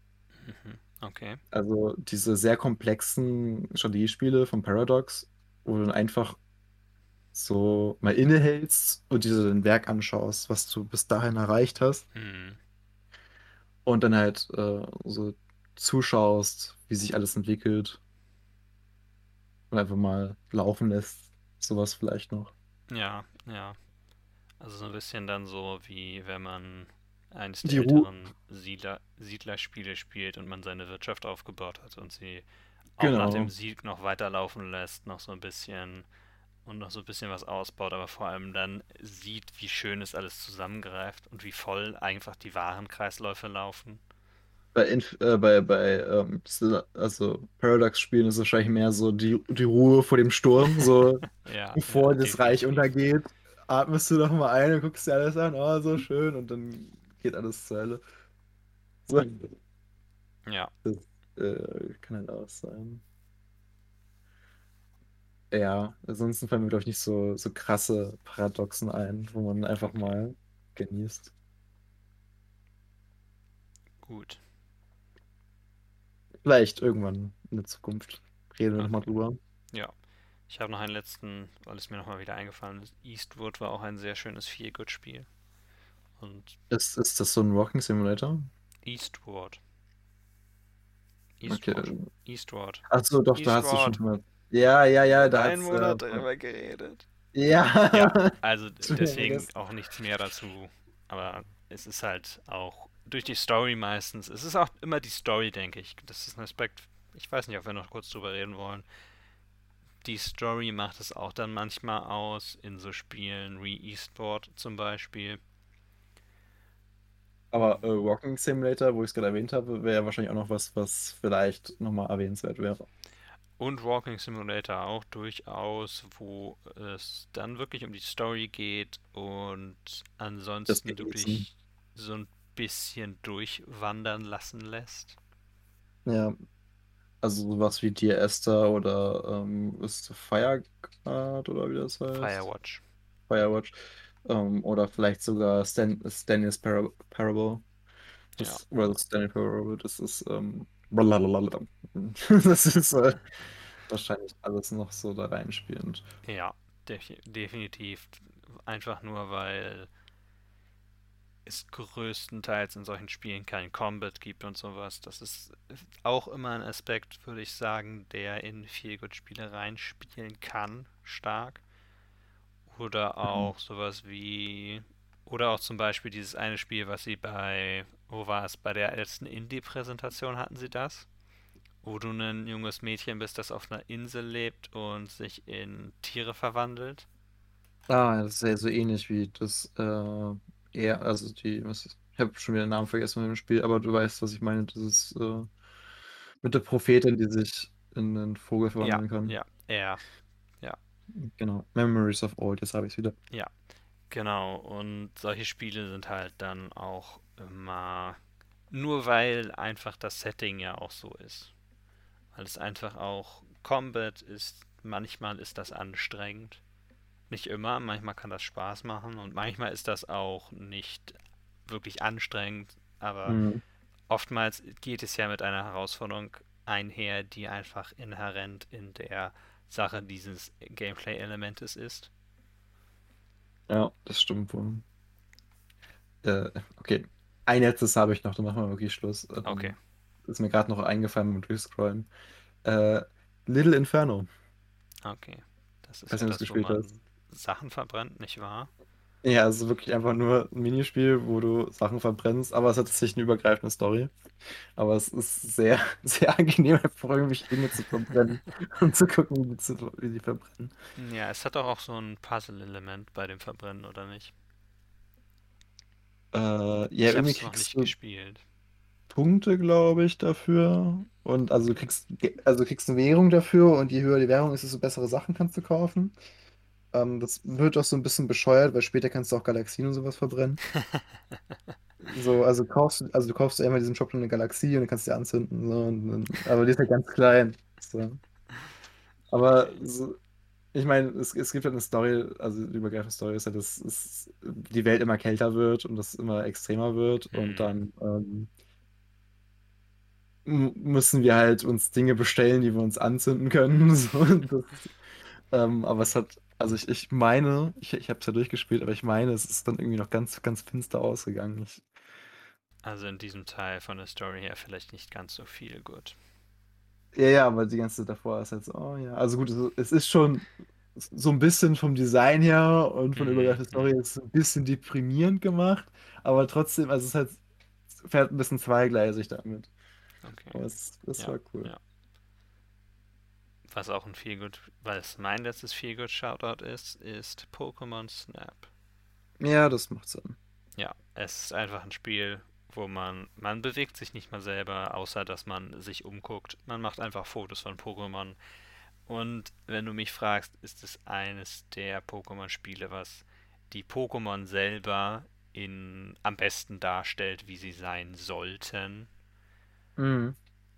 Mhm. Okay. Also diese sehr komplexen Strategiespiele von Paradox, wo du dann einfach so mal innehältst und dir so dein Werk anschaust, was du bis dahin erreicht hast. Hm. Und dann halt äh, so zuschaust, wie sich alles entwickelt und einfach mal laufen lässt. Sowas vielleicht noch. Ja, ja. Also so ein bisschen dann so, wie wenn man eines der Die älteren Siedler, Siedlerspiele spielt und man seine Wirtschaft aufgebaut hat und sie auch nach dem genau. Sieg noch weiterlaufen lässt, noch so ein bisschen und noch so ein bisschen was ausbaut, aber vor allem dann sieht, wie schön es alles zusammengreift und wie voll einfach die Warenkreisläufe laufen. Bei, Inf äh, bei, bei ähm, also Paradox-Spielen ist es wahrscheinlich mehr so die, die Ruhe vor dem Sturm, so Ja, *laughs* *laughs* ja, bevor das Reich untergeht, atmest du noch mal ein und guckst dir alles an, oh, so schön, und dann geht alles zur Hölle. So, Ja, das äh, kann halt auch sein. Ja, ansonsten fallen mir, glaube ich, nicht so, so krasse Paradoxen ein, wo man einfach mal genießt. gut. Vielleicht irgendwann in der Zukunft reden wir nochmal drüber. Ja. Ich habe noch einen letzten, weil es mir nochmal wieder eingefallen ist. Eastwood war auch ein sehr schönes Feel-Good-Spiel. Und Ist, ist das so ein Walking Simulator? Eastward. Okay. Eastward. Eastward. Achso, doch, da hast du schon Eastward. Ja, ja, ja, da Einen hat's, Monat äh, darüber geredet. Ja. Ja, *laughs* also deswegen auch nichts mehr dazu. Aber es ist halt auch durch die Story meistens. Es ist auch immer die Story, denke ich. Das ist ein Aspekt. Ich weiß nicht, ob wir noch kurz drüber reden wollen. Die Story macht es auch dann manchmal aus in so Spielen wie Eastboard zum Beispiel. Aber äh, Walking Simulator, wo ich es gerade erwähnt habe, wäre wahrscheinlich auch noch was, was vielleicht nochmal erwähnenswert wäre. Und Walking Simulator auch durchaus, wo es dann wirklich um die Story geht und ansonsten du dich so ein bisschen durchwandern lassen lässt. Ja. Also sowas wie Dear Esther oder ähm, ist Fireguard oder wie das heißt? Firewatch. Firewatch. Ähm, oder vielleicht sogar Stan Stanley's Para Parable. Das, Oder das Stanley Parable, das ist ähm, blablabla. *laughs* Das ist äh, wahrscheinlich alles noch so da reinspielend. Ja, defi definitiv. Einfach nur, weil es größtenteils in solchen Spielen kein Combat gibt und sowas. Das ist auch immer ein Aspekt, würde ich sagen, der in Feelgood-Spiele reinspielen kann, stark. Oder auch sowas wie. Oder auch zum Beispiel dieses eine Spiel, was sie bei. Wo war es? Bei der letzten Indie-Präsentation hatten sie das? Wo du ein junges Mädchen bist, das auf einer Insel lebt und sich in Tiere verwandelt. Ah, das ist ja so ähnlich wie das äh, eher, also die, was, ich habe schon wieder den Namen vergessen von dem Spiel, aber du weißt, was ich meine. Das ist äh, mit der Prophetin, die sich in einen Vogel verwandeln kann. Ja, er. Genau. Memories of Old, jetzt habe ich es wieder. Genau, und solche Spiele sind halt dann auch immer nur weil einfach das Setting ja auch so ist. Weil es einfach auch Combat ist, manchmal ist das anstrengend. Nicht immer, manchmal kann das Spaß machen und manchmal ist das auch nicht wirklich anstrengend, aber Mhm. oftmals geht es ja mit einer Herausforderung einher, die einfach inhärent in der Sache dieses Gameplay-Elementes ist. Ja, das stimmt wohl. Äh, okay. Ein letztes habe ich noch, dann machen wir wirklich Schluss. Ähm, Okay. Ist mir gerade noch eingefallen beim Durchscrollen. Äh, Little Inferno. Okay. Das ist Weiß ja das, wo gespielt man hast. Sachen verbrennt, nicht wahr? Ja, also wirklich einfach nur ein Minispiel, wo du Sachen verbrennst, aber es hat tatsächlich eine übergreifende Story. Aber es ist sehr, *laughs* sehr angenehm, einfach irgendwelche Dinge zu verbrennen *laughs* und zu gucken, wie sie, wie sie verbrennen. Ja, es hat doch auch so ein Puzzle-Element bei dem Verbrennen, oder nicht? Äh, ja, Ich hab's noch nicht gespielt. Punkte, glaube ich, dafür. Und also du kriegst, also du kriegst eine Währung dafür und je höher die Währung ist, desto bessere Sachen kannst du kaufen. Ähm, das wird auch so ein bisschen bescheuert, weil später kannst du auch Galaxien und sowas verbrennen. *laughs* So, also kaufst du, also du kaufst einmal diesen Shop eine Galaxie und dann kannst du die anzünden. So, und, dann- aber die ist halt ganz klein. So. Aber so, ich meine, es, es gibt halt eine Story, also die übergreifende Story ist ja, dass es, die Welt immer kälter wird und das immer extremer wird Hm. und dann ähm, müssen wir halt uns Dinge bestellen, die wir uns anzünden können. *laughs* So, das, ähm, aber es hat, also ich, ich meine, ich, ich habe es ja durchgespielt, aber ich meine, es ist dann irgendwie noch ganz, ganz finster ausgegangen. Ich, Also in diesem Teil von der Story her vielleicht nicht ganz so viel gut. Ja, ja, aber die ganze Zeit davor ist halt so, oh ja. Also gut, es- ist schon so ein bisschen vom Design her und von der Mhm, übergreifenden Story ist ein bisschen deprimierend gemacht, aber trotzdem, also es ist halt, fährt ein bisschen zweigleisig damit. Okay. Aber es, es Ja, war cool. ja. Was auch ein Feelgood, weil es mein letztes Feelgood Shoutout ist, ist Pokémon Snap. Ja, das macht Sinn. Ja, es ist einfach ein Spiel, wo man, man bewegt sich nicht mal selber, außer dass man sich umguckt. Man macht einfach Fotos von Pokémon. Und wenn du mich fragst, ist es eines der Pokémon-Spiele, was die Pokémon selber in, am besten darstellt, wie sie sein sollten. Mhm.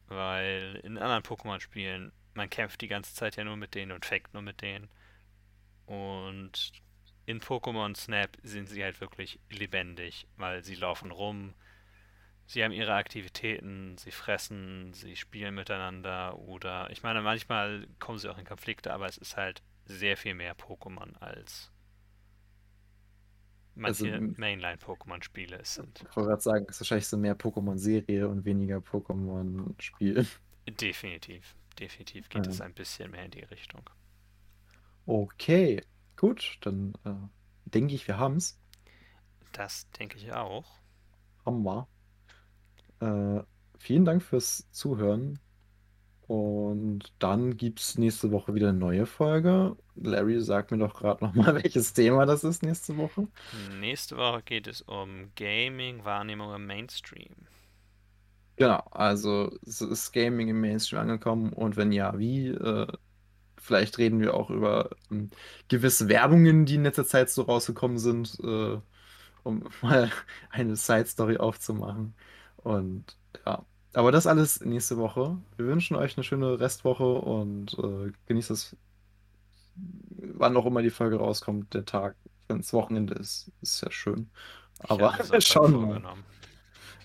Weil in anderen Pokémon-Spielen, man kämpft die ganze Zeit ja nur mit denen und fängt nur mit denen. Und in Pokémon Snap sind sie halt wirklich lebendig, weil sie laufen rum, sie haben ihre Aktivitäten, sie fressen, sie spielen miteinander oder ich meine, manchmal kommen sie auch in Konflikte, aber es ist halt sehr viel mehr Pokémon als Also, manche m- Mainline-Pokémon-Spiele es sind. Ich wollte gerade sagen, es ist wahrscheinlich so mehr Pokémon-Serie und weniger Pokémon-Spiel. Definitiv, definitiv geht Ja. es ein bisschen mehr in die Richtung. Okay, gut, dann äh, denke ich, wir haben es. Das denke ich auch. Haben wir. Äh, vielen Dank fürs Zuhören. Und dann gibt es nächste Woche wieder eine neue Folge. Larry, sag mir doch gerade nochmal, *laughs* welches Thema das ist nächste Woche. Nächste Woche geht es um Gaming-Wahrnehmung im Mainstream. Genau, also ist Gaming im Mainstream angekommen und wenn ja, wie? Äh, vielleicht reden wir auch über ähm, gewisse Werbungen, die in letzter Zeit so rausgekommen sind, äh, um *laughs* mal eine Side-Story aufzumachen. Und ja, aber das alles nächste Woche. Wir wünschen euch eine schöne Restwoche und äh, genießt es, wann auch immer die Folge rauskommt, der Tag. Wenn es Wochenende ist, ist ja schön. Aber mir wir schauen mal.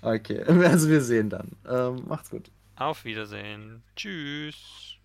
Okay, *laughs* also wir sehen dann. Ähm, macht's gut. Auf Wiedersehen. Tschüss.